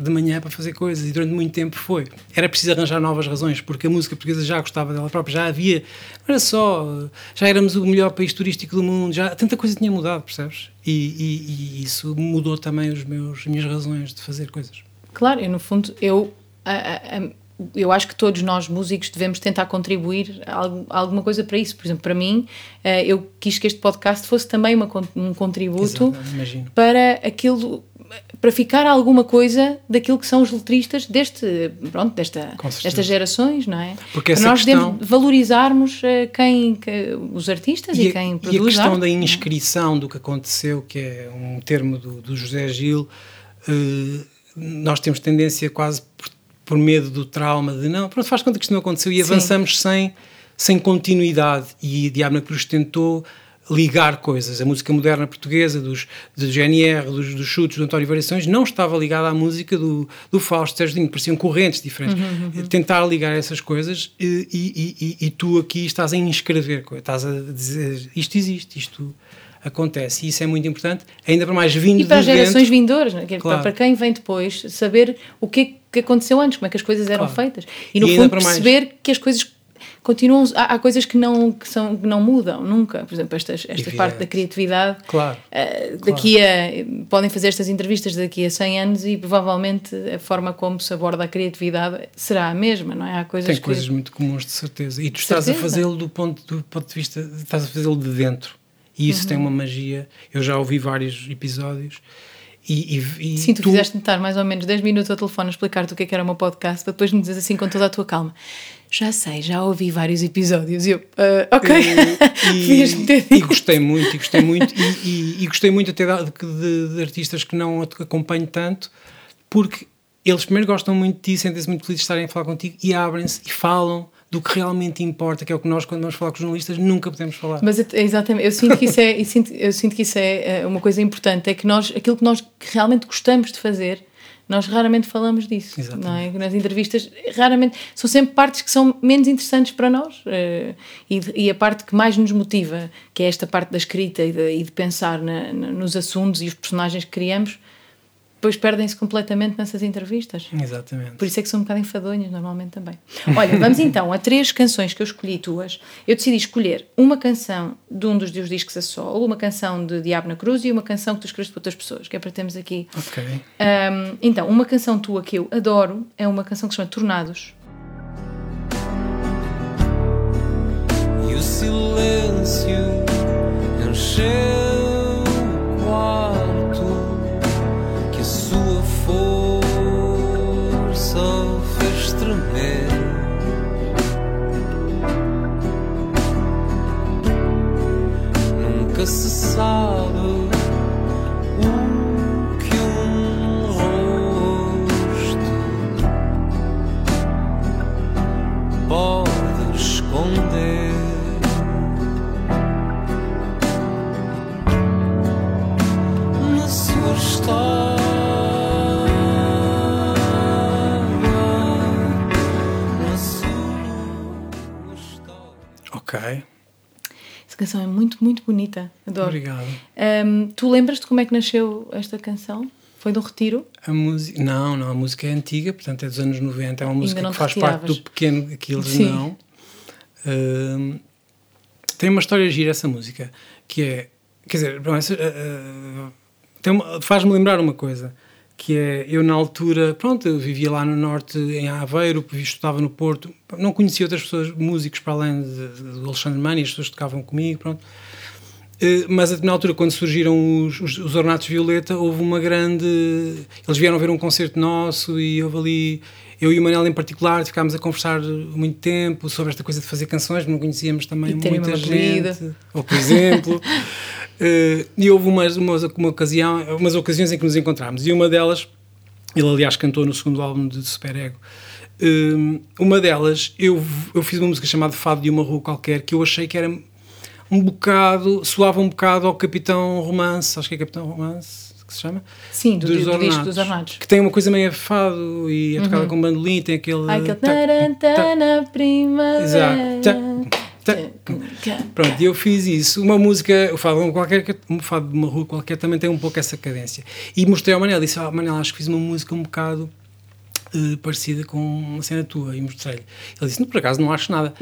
de manhã para fazer coisas e durante muito tempo foi. Era preciso arranjar novas razões, porque a música portuguesa já gostava dela própria, já havia, não era só, já éramos o melhor país turístico do mundo, já tanta coisa tinha mudado, percebes? E, e, e isso mudou também os meus, as minhas razões de fazer coisas. Claro, eu no fundo, eu, a, a, eu acho que todos nós músicos devemos tentar contribuir a alguma coisa para isso. Por exemplo, para mim, eh, eu quis que este podcast fosse também uma, um contributo Exato, para aquilo para ficar alguma coisa daquilo que são os letristas deste, pronto, desta, destas gerações, não é? Porque nós questão... valorizarmos eh, quem, que, os artistas e, e quem produz E a questão arte, da é? inscrição do que aconteceu, que é um termo do, do José Gil, uh, nós temos tendência quase por, por, medo do trauma de não, pronto, faz conta que isto não aconteceu e Sim. avançamos sem, sem continuidade e Diabo na Cruz tentou ligar coisas. A música moderna portuguesa, dos, do GNR, dos, dos chutes do António Variações, não estava ligada à música do, do Fausto Sérgio pareciam correntes diferentes. Uhum, uhum. Tentar ligar essas coisas e, e, e, e, tu aqui estás a inscrever, estás a dizer isto existe, isto acontece e isso é muito importante, ainda para mais vindo E para as gerações vindouras, né? claro. para quem vem depois, saber o que, é que aconteceu antes, como é que as coisas eram claro. feitas. E no fundo perceber mais... que as coisas continuam há, há, coisas que não que são que não mudam nunca por exemplo esta esta parte da criatividade claro, uh, daqui claro. a podem fazer estas entrevistas daqui a 100 anos e provavelmente a forma como se aborda a criatividade será a mesma não é há coisas tem que... coisas muito comuns de certeza e tu estás certeza. a fazê-lo do ponto do ponto de vista estás a fazê-lo de dentro e isso uhum. tem uma magia eu já ouvi vários episódios e, e, e Sim, tu, tu fizeste estar mais ou menos 10 minutos ao telefone a explicar-te o que, é que era o meu podcast, para depois me dizer assim com toda a tua calma. Já sei, já ouvi vários episódios. E eu, uh, ok. <laughs> E, e, gostei muito, e gostei muito, e, e, gostei muito até de, de, de, artistas que não acompanho tanto, porque eles primeiro gostam muito de ti, sentem-se muito felizes de estarem a falar contigo e abrem-se e falam do que realmente importa, que é o que nós, quando vamos falar com os jornalistas, nunca podemos falar. Mas exatamente, eu sinto que isso é, <laughs> eu sinto, eu sinto que isso é, é uma coisa importante, é que nós, aquilo que nós realmente gostamos de fazer, nós raramente falamos disso, Exatamente. não é? Nas entrevistas, raramente, são sempre partes que são menos interessantes para nós uh, e, e, a parte que mais nos motiva, que é esta parte da escrita e de, e de pensar na, na, nos assuntos e os personagens que criamos, depois perdem-se completamente nessas entrevistas. Exatamente. Por isso é que são um bocado enfadonhas, normalmente também. Olha, vamos então a três canções que eu escolhi tuas. Eu decidi escolher uma canção de um dos teus discos a solo, uma canção de Diabo na Cruz e uma canção que tu escreveste para outras pessoas, que é para termos aqui. Ok. Um, então, uma canção tua que eu adoro é uma canção que se chama Tornados. E o silêncio encheu o quarto Nunca se que um rosto pode esconder. Na sua história, na sua história. Ok. Canção é muito, muito bonita. Adoro. Obrigado. Um, tu lembras-te como é que nasceu esta canção? Foi de um retiro? A música. Não, não, a música é antiga, portanto é dos anos 90. É uma música que faz parte retiravas. do pequeno Aquiles, Sim. não. Tem uma história gira essa música, que é. Quer dizer, bom, essa, uma- faz-me lembrar uma coisa, que é. Eu, na altura, pronto, eu vivia lá no Norte, em Aveiro, estudava no Porto, não conhecia outras pessoas, músicos para além do Alexandre Mani, as pessoas tocavam comigo, pronto. Eh, mas na altura, quando surgiram os, os, os Ornatos Violeta, houve uma grande. Eles vieram ver um concerto nosso e houve ali. Eu e o Manel, em particular, ficámos a conversar muito tempo sobre esta coisa de fazer canções, não conhecíamos também muita gente. Ou, por exemplo. <laughs> eh, e houve umas, umas, uma ocasião, umas ocasiões em que nos encontramos. E uma delas, ele aliás cantou no segundo álbum de Super Ego. Eh, uma delas, eu, eu fiz uma música chamada Fado de uma Rua Qualquer, que eu achei que era um bocado, soava um bocado ao Capitão Romance, acho que é Capitão Romance que se chama? Sim, do, do disco dos Ornados. Que tem uma coisa meio fado e é tocada com bandolim, tem aquele. Ai, aquele tarantana primavera. Exato. Pronto, e eu fiz isso. Uma música, o fado, qualquer, um fado de uma rua qualquer também tem um pouco essa cadência. E mostrei ao Manel, disse: ah, Manel, acho que fiz uma música um bocado eh, parecida com uma cena tua. E mostrei-lhe. Ele disse: Não, por acaso não acho nada.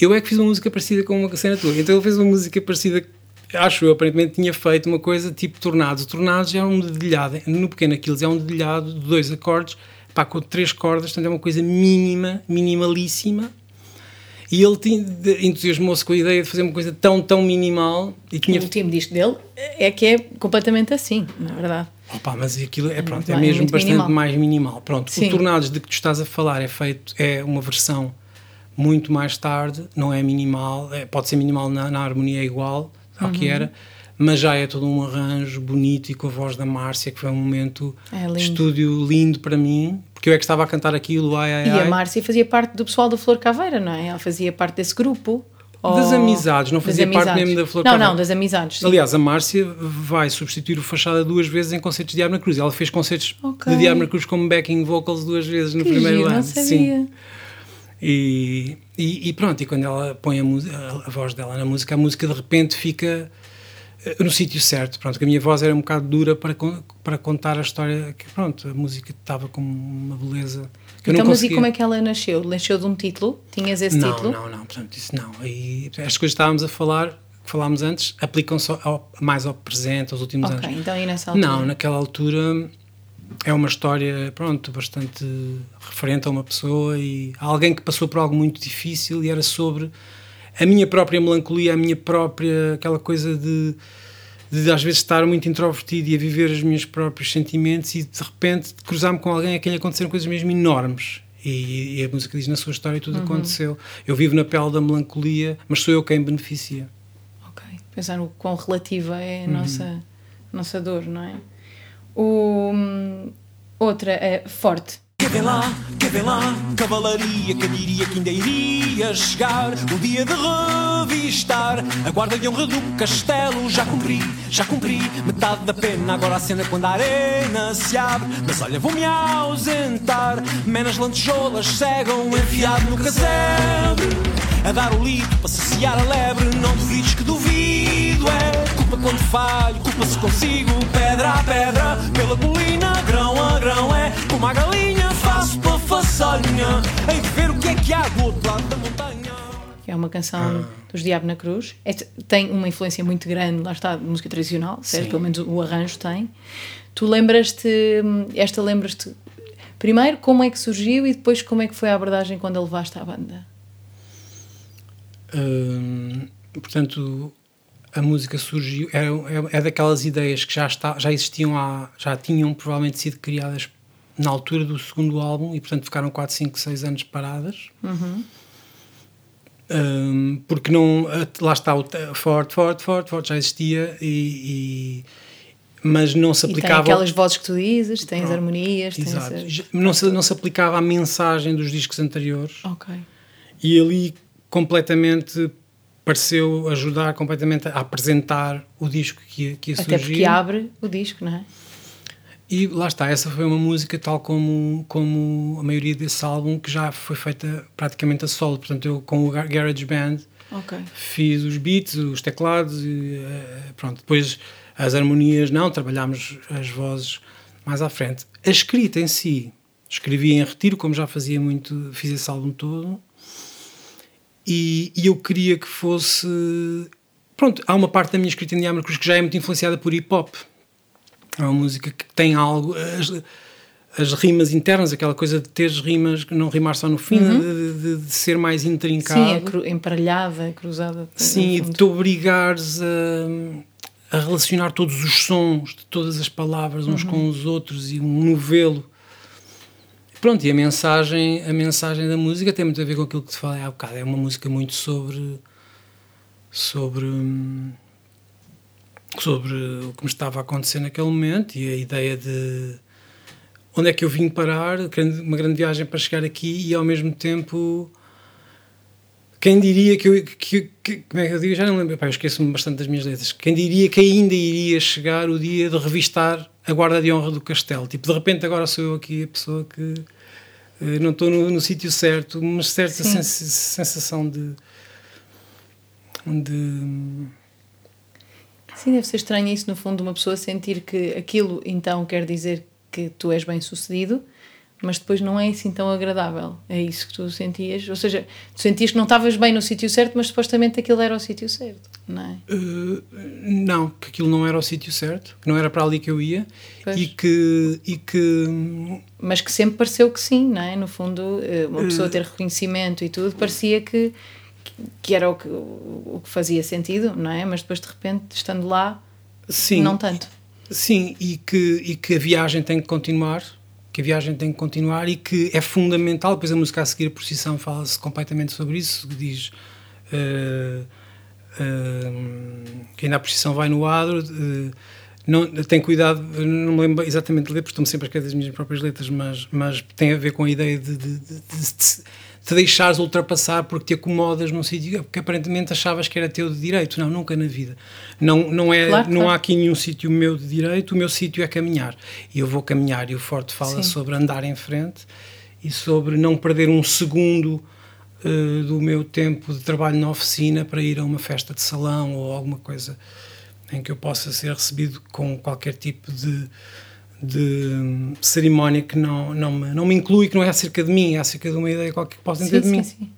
Eu é que fiz uma música parecida com uma cena tua. Então ele fez uma música parecida, acho eu, aparentemente tinha feito uma coisa tipo Tornados. O Tornados é um dedilhado, no pequeno Aquiles é um dedilhado de dois acordes, pá, com três cordas, portanto é uma coisa mínima, minimalíssima. E ele entusiasmou-se com a ideia de fazer uma coisa tão, tão minimal e tinha O último disco dele é que é completamente assim, na verdade. Opa, mas aquilo é, pronto, é mais- mesmo bastante minimal. mais minimal. Pronto, Sim. o Tornados de que tu estás a falar é feito, é uma versão muito mais tarde, não é minimal, é- pode ser minimal na, na harmonia é igual ao Uhum. que era, mas já é todo um arranjo bonito e com a voz da Márcia, que foi um momento É lindo. de estúdio lindo para mim, porque eu é que estava a cantar aquilo, ai, ai, E ai. a Márcia fazia parte do pessoal da Flor Caveira, não é? Ela fazia parte desse grupo. Das Ou- amizades, não fazia parte amizades. mesmo da Flor Não, Caveira. não, das amizades. sim. Aliás, a Márcia vai substituir o Fachada duas vezes em concertos de Diabo na Cruz. Ela fez concertos Ok. de Diabo na Cruz como backing vocals duas vezes no Que primeiro giro, ano. não Sim. E, e, e pronto, e quando ela põe a, a- voz dela na música, a música de repente fica eh, no sítio certo. Pronto, que a minha voz era um bocado dura para, para contar a história. Que, pronto, a música estava com uma beleza que eu Então, não mas e como é que ela nasceu? Nasceu de um título? Tinhas esse não, título? Não, não, portanto, isso não. E as coisas que estávamos a falar, que falámos antes, aplicam-se mais ao presente, aos últimos Ok, anos. então e nessa altura? Não, naquela altura é uma história, pronto, bastante referente a uma pessoa e a alguém que passou por algo muito difícil e era sobre a minha própria melancolia, a minha própria, aquela coisa de, de às vezes estar muito introvertido e a viver os meus próprios sentimentos e de repente cruzar-me com alguém a quem lhe aconteceram coisas mesmo enormes. E, e a música diz na sua história tudo aconteceu. Eu vivo na pele da melancolia, mas sou eu quem beneficia. Ok. Pensar no quão relativa é Uhum. a nossa, a nossa dor, não é? O, hum, outra é Forte. Que vem lá, que vem lá, cavalaria, quem diria que ainda iria chegar o dia de revistar a guarda de honra do castelo. Já cumpri, já cumpri metade da pena. Agora a cena quando a arena se abre. Mas olha, vou-me ausentar. Menas lantejoulas cegam, enfiado no casebre. A dar o litro para saciar a lebre. Não duvides que duvido, é culpa quando falho, culpa se consigo. Pedra a pedra, pela colina, grão a grão, é como a galinha, faço pela façanha. Hei de ver o que é que há do outro lado da montanha. que é uma canção dos Diabo na Cruz. É- tem uma influência muito grande, lá está, de música tradicional, certo? Sim. Pelo menos o arranjo tem. Tu lembras-te, hum, esta lembras-te, primeiro como é que surgiu e depois como é que foi a abordagem quando a levaste à banda? Hum, portanto, a música surgiu, é, é, é daquelas ideias que já, está, já existiam, há, já tinham provavelmente sido criadas na altura do segundo álbum e, portanto, ficaram 4, 5, 6 anos paradas. Hum, porque não, lá está o te- forte, forte, forte, forte, já existia e, e- mas não se E tem aplicava aquelas vozes que tu dizes, tens Pronto. harmonias, tens... Exato. as- Não se, não se aplicava à mensagem dos discos anteriores Ok. e ali completamente pareceu ajudar completamente a apresentar o disco que ia, que ia Até surgir. porque abre o disco, não é? E lá está, essa foi uma música tal como, como a maioria desse álbum que já foi feita praticamente a solo. Portanto, eu com o Gar- Garage Band Ok. fiz os beats, os teclados e eh, pronto. Depois as harmonias não, trabalhámos as vozes mais à frente. A escrita em si, escrevi em retiro, como já fazia muito, fiz esse álbum todo. E, e eu queria que fosse. Pronto, há uma parte da minha escrita em Diámetros que já é muito influenciada por hip hop. É uma música que tem algo. As, as rimas internas, aquela coisa de ter rimas, não rimar só no fim, de, de- de ser mais intrincado. Sim, é cru, emparelhada, cruzada. Sim, e de te obrigares a, a relacionar todos os sons de todas as palavras uns com os outros e um novelo. Pronto, e a mensagem, a mensagem da música tem muito a ver com aquilo que te falei há bocado. É uma música muito sobre. sobre. hum, sobre o que me estava a acontecer naquele momento e a ideia de onde é que eu vim parar, uma grande viagem para chegar aqui e ao mesmo tempo quem diria que eu. Que, que- como é que eu digo? Já não lembro. Pá, eu esqueço-me bastante das minhas letras. Quem diria que ainda iria chegar o dia de revistar a guarda de honra do castelo? Tipo, de repente agora sou eu aqui a pessoa que não estou no, no sítio certo, uma certa sens- sensação de. de. Sim, deve ser estranho isso, no fundo, uma pessoa sentir que aquilo então quer dizer que tu és bem sucedido, mas depois não é assim tão agradável. É isso que tu sentias. Ou seja, tu sentias que não estavas bem no sítio certo, mas supostamente aquilo era o sítio certo, não é? eh, não, que aquilo não era o sítio certo, que não era para ali que eu ia Pois. e que. E que Mas que sempre pareceu que sim, não é? No fundo, eh, uma pessoa ter reconhecimento e tudo, parecia que, que era o que, o que fazia sentido, não é? Mas depois, de repente, estando lá, sim, não tanto. Sim, e que, e que a viagem tem que continuar, que a viagem tem que continuar e que é fundamental, depois a música a seguir, a procissão, fala-se completamente sobre isso, diz eh, eh, que ainda a procissão vai no adro, eh, não, tem cuidado, não me lembro exatamente de ler, porque estou-me sempre a esquecer das minhas próprias letras, mas, mas tem a ver com a ideia de, de, de, de, de te deixares ultrapassar porque te acomodas num sítio que aparentemente achavas que era teu de direito. Não, nunca na vida. Não, não, é, Claro, não claro. há aqui nenhum sítio meu de direito, o meu sítio é caminhar. E eu vou caminhar. E o Forte fala Sim. sobre andar em frente e sobre não perder um segundo eh, do meu tempo de trabalho na oficina para ir a uma festa de salão ou alguma coisa em que eu possa ser recebido com qualquer tipo de, de cerimónia que não, não, me, não me inclui, que não é acerca de mim, é acerca de uma ideia qualquer que possam ter de mim. sim.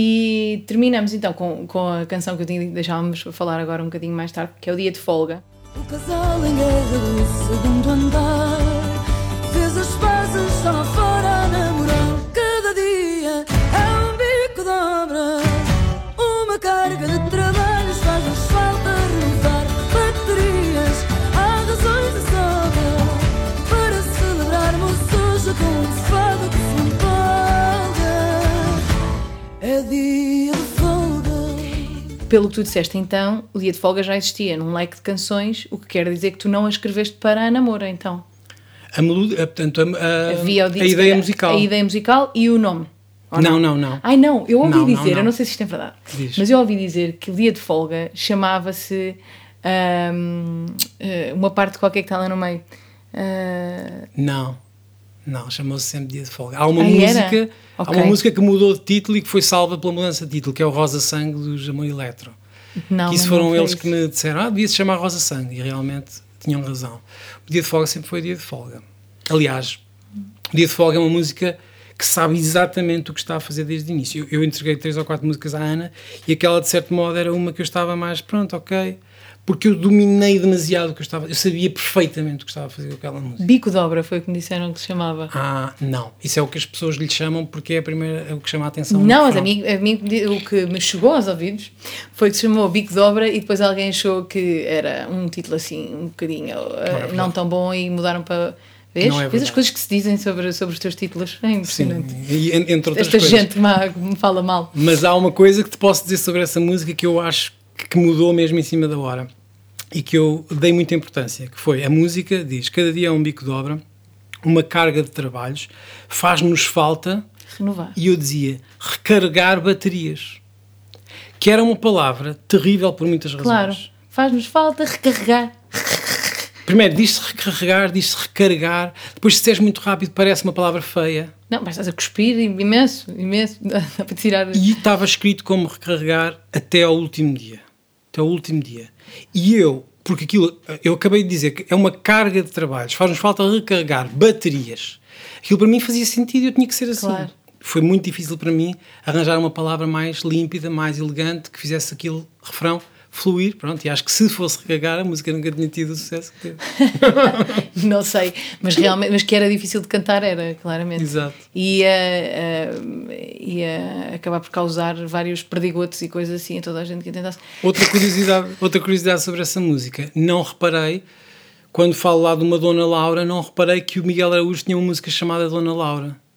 E terminamos então com, com a canção que eu tinha deixávamos falar agora um bocadinho mais tarde, que é o Dia de Folga. O casal em guerra do segundo andar Fez as pazes só Pelo que tu disseste então, o Dia de Folga já existia num leque de canções, o que quer dizer que tu não a escreveste para a namora, então. A, melodia, portanto, a, a, Havia a ideia calhar, musical. A ideia musical e o nome. Ou Não, não, não. Ai não, eu ouvi Não, não, dizer, não. eu não sei se isto é verdade, Diz. mas eu ouvi dizer que o dia de folga chamava-se ahm, eh, uma parte qualquer que está lá no meio. Ah, Não, Não, chamou-se sempre Dia de Folga. Há uma Ah, música, era? há uma música que mudou de título e que foi salva pela mudança de título, que é o Rosa Sangue dos Amor Eletro. Não, que isso foram eles isso. que me disseram, ah, devia se chamar Rosa Sangue, e realmente tinham razão. O Dia de Folga sempre foi Dia de Folga. Aliás, o Dia de Folga é uma música que sabe exatamente o que está a fazer desde o início. Eu, eu entreguei três ou quatro músicas à Ana e aquela, de certo modo, era uma que eu estava mais, pronto, ok, porque eu dominei demasiado o que eu estava, eu sabia perfeitamente o que estava a fazer com aquela música. Bico de obra foi o que me disseram que se chamava. Ah, não. Isso é o que as pessoas lhe chamam porque é, a primeira, é o que chama a atenção. Não, mas a mim, a mim o que me chegou aos ouvidos foi que se chamou Bico de Obra e depois alguém achou que era um título assim, um bocadinho eh, verdade. não tão bom e mudaram para. Vês? Não é Vês as coisas que se dizem sobre, sobre os teus títulos? É Sim, impressionante. e, en- entre outras Esta coisas. gente que me fala mal. Mas há uma coisa que te posso dizer sobre essa música que eu acho que mudou mesmo em cima da hora e que eu dei muita importância, que foi a música diz, cada dia é um bico de obra, uma carga de trabalhos, faz-nos falta, Renovar. e eu dizia, recarregar baterias, que era uma palavra terrível por muitas razões. Claro. Faz-nos falta recarregar. Primeiro, diz-se recarregar, diz-se recarregar, depois se disseres muito rápido parece uma palavra feia, Não, mas estás a cuspir imenso, imenso. <laughs> Dá para tirar. E estava escrito como recarregar até ao último dia. Até ao último dia. E eu, porque aquilo, eu acabei de dizer que é uma carga de trabalhos, faz-nos falta recarregar baterias. Aquilo para mim fazia sentido e eu tinha que ser assim. Claro. Foi muito difícil para mim arranjar uma palavra mais límpida, mais elegante, que fizesse aquele refrão fluir. Pronto, e acho que se fosse recarregar, a música nunca tinha tido o sucesso que teve. <laughs> Não sei, mas realmente, mas que era difícil de cantar, era, claramente. Exato. E ia, eh, ia acabar por causar vários perdigotos e coisas assim a toda a gente que tentasse. Outra curiosidade, outra curiosidade sobre essa música. Não reparei, quando falo lá de uma Dona Laura, não reparei que o Miguel Araújo tinha uma música chamada Dona Laura.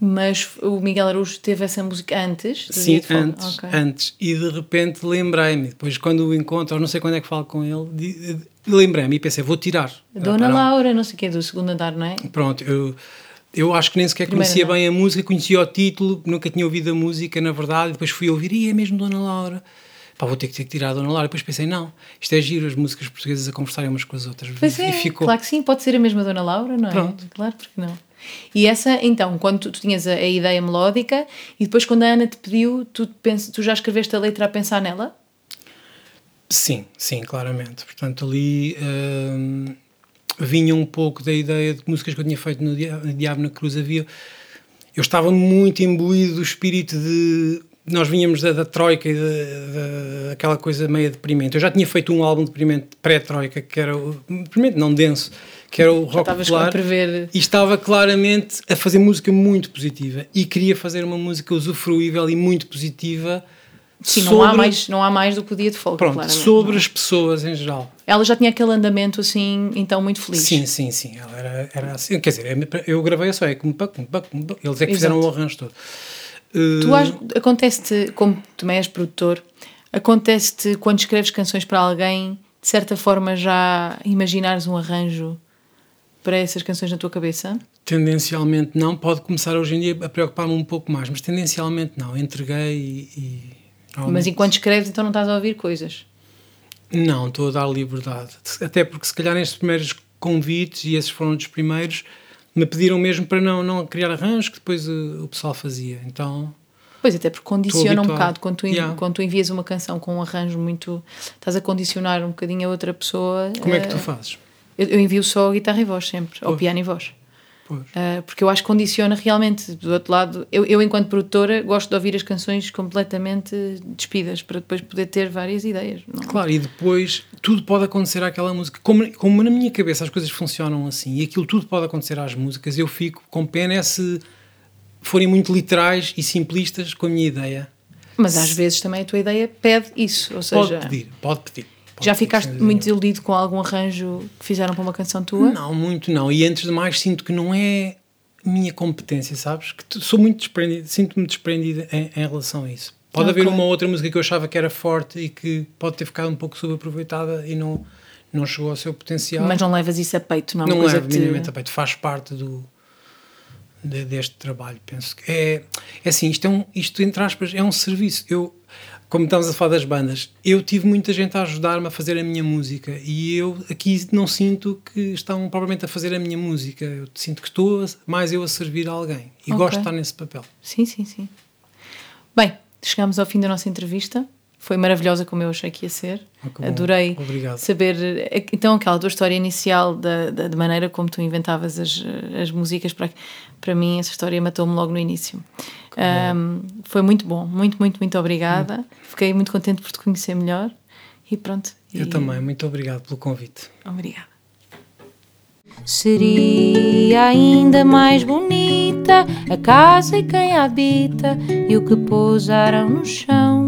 Mas o Miguel Araújo teve essa música antes? Sim, antes, Ok. antes. E de repente lembrei-me, depois quando o encontro, ou não sei quando é que falo com ele, lembrei-me e pensei, vou tirar. Dona Ah, pá, Laura, não sei o quê, do segundo andar, não é? Pronto, eu, eu acho que nem sequer Primeiro conhecia não. bem a música, conhecia o título, nunca tinha ouvido a música, na verdade, depois fui ouvir, e é mesmo Dona Laura. Pá, vou ter que ter que tirar a Dona Laura. Depois pensei, não, isto é giro, as músicas portuguesas a conversarem umas com as outras. Pois e é, ficou. claro que sim, pode ser a mesma Dona Laura, não é? Pronto. Claro, porque não. E essa, então, quando tu, tu tinhas a, a ideia melódica e depois quando a Ana te pediu, tu, pens, tu já escreveste a letra a pensar nela? Sim, sim, claramente. Portanto, ali hum, vinha um pouco da ideia de músicas que eu tinha feito no Dia- no Diabo na Cruz. Havia, eu estava muito imbuído do espírito de. Nós vinhamos da, da Troika e da- da- daquela coisa meio deprimente. Eu já tinha feito um álbum deprimente pré-Troika, que era. Deprimente, não denso, que era o rock popular. E estava claramente a fazer música muito positiva. E queria fazer uma música usufruível e muito positiva. Sim, não, sobre- há mais, não há mais do que o dia de folga, Pronto, claramente. sobre as pessoas em geral. Ela já tinha aquele andamento assim, então muito feliz. Sim, sim, sim. Ela era, era assim. Quer dizer, eu gravei só, é como pá. Eles é que fizeram Exato. o arranjo todo. Tu ach- acontece-te, como também és produtor, acontece-te quando escreves canções para alguém, de certa forma já imaginares um arranjo para essas canções na tua cabeça? Tendencialmente não. Pode começar hoje em dia a preocupar-me um pouco mais, mas tendencialmente não. Entreguei e. e Mas enquanto escreves, então não estás a ouvir coisas. Não, estou a dar liberdade. Até porque, se calhar, nestes primeiros convites, e esses foram dos primeiros, me pediram mesmo para não, não criar arranjos que depois uh, o pessoal fazia. Então. Pois, até porque condiciona um bocado quando tu, Yeah. quando tu envias uma canção com um arranjo muito. estás a condicionar um bocadinho a outra pessoa. Como é que tu eh, fazes? Eu, eu envio só guitarra e voz sempre, ou Pois. piano e voz. Uh, porque eu acho que condiciona realmente. Do outro lado, eu, eu, enquanto produtora, gosto de ouvir as canções completamente despidas para depois poder ter várias ideias. Não? Claro, e depois tudo pode acontecer àquela música. Como, como na minha cabeça as coisas funcionam assim e aquilo tudo pode acontecer às músicas, eu fico com pena é se forem muito literais e simplistas com a minha ideia. Mas às vezes também a tua ideia pede isso. Ou Pode seja, pedir, pode pedir. Já ficaste muito desiludido com algum arranjo que fizeram para uma canção tua? Não, muito não. E antes de mais, sinto que não é minha competência, sabes? Que sou muito desprendido, sinto-me desprendido em, em relação a isso. Pode Ok. haver uma outra música que eu achava que era forte e que pode ter ficado um pouco subaproveitada e não, não chegou ao seu potencial. Mas não levas isso a peito, não é uma não coisa levo que te- minimamente a peito, faz parte do, de- deste trabalho, penso que é, é assim, isto é um, isto entre aspas, é um serviço, eu como estamos a falar das bandas, eu tive muita gente a ajudar-me a fazer a minha música e eu aqui não sinto que estão propriamente a fazer a minha música. Eu sinto que estou mais eu a servir a alguém e Ok. gosto de estar nesse papel. Sim, sim, sim. Bem, chegamos ao fim da nossa entrevista. Foi maravilhosa como eu achei que ia ser. Ah. Adorei Obrigado. saber. eh, Então, aquela tua história inicial da, da, da maneira como tu inventavas as, as músicas, para, para mim, essa história matou-me logo no início. Ahm, foi muito bom. Muito, muito, muito obrigada. Fiquei muito contente por te conhecer melhor. E pronto. Eu E- também, muito obrigado pelo convite. Obrigada. Seria ainda mais bonita a casa e quem a habita e o que pousaram no chão.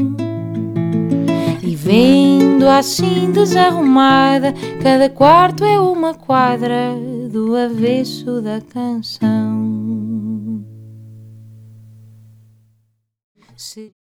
Vendo assim desarrumada, cada quarto é uma quadra do avesso da canção.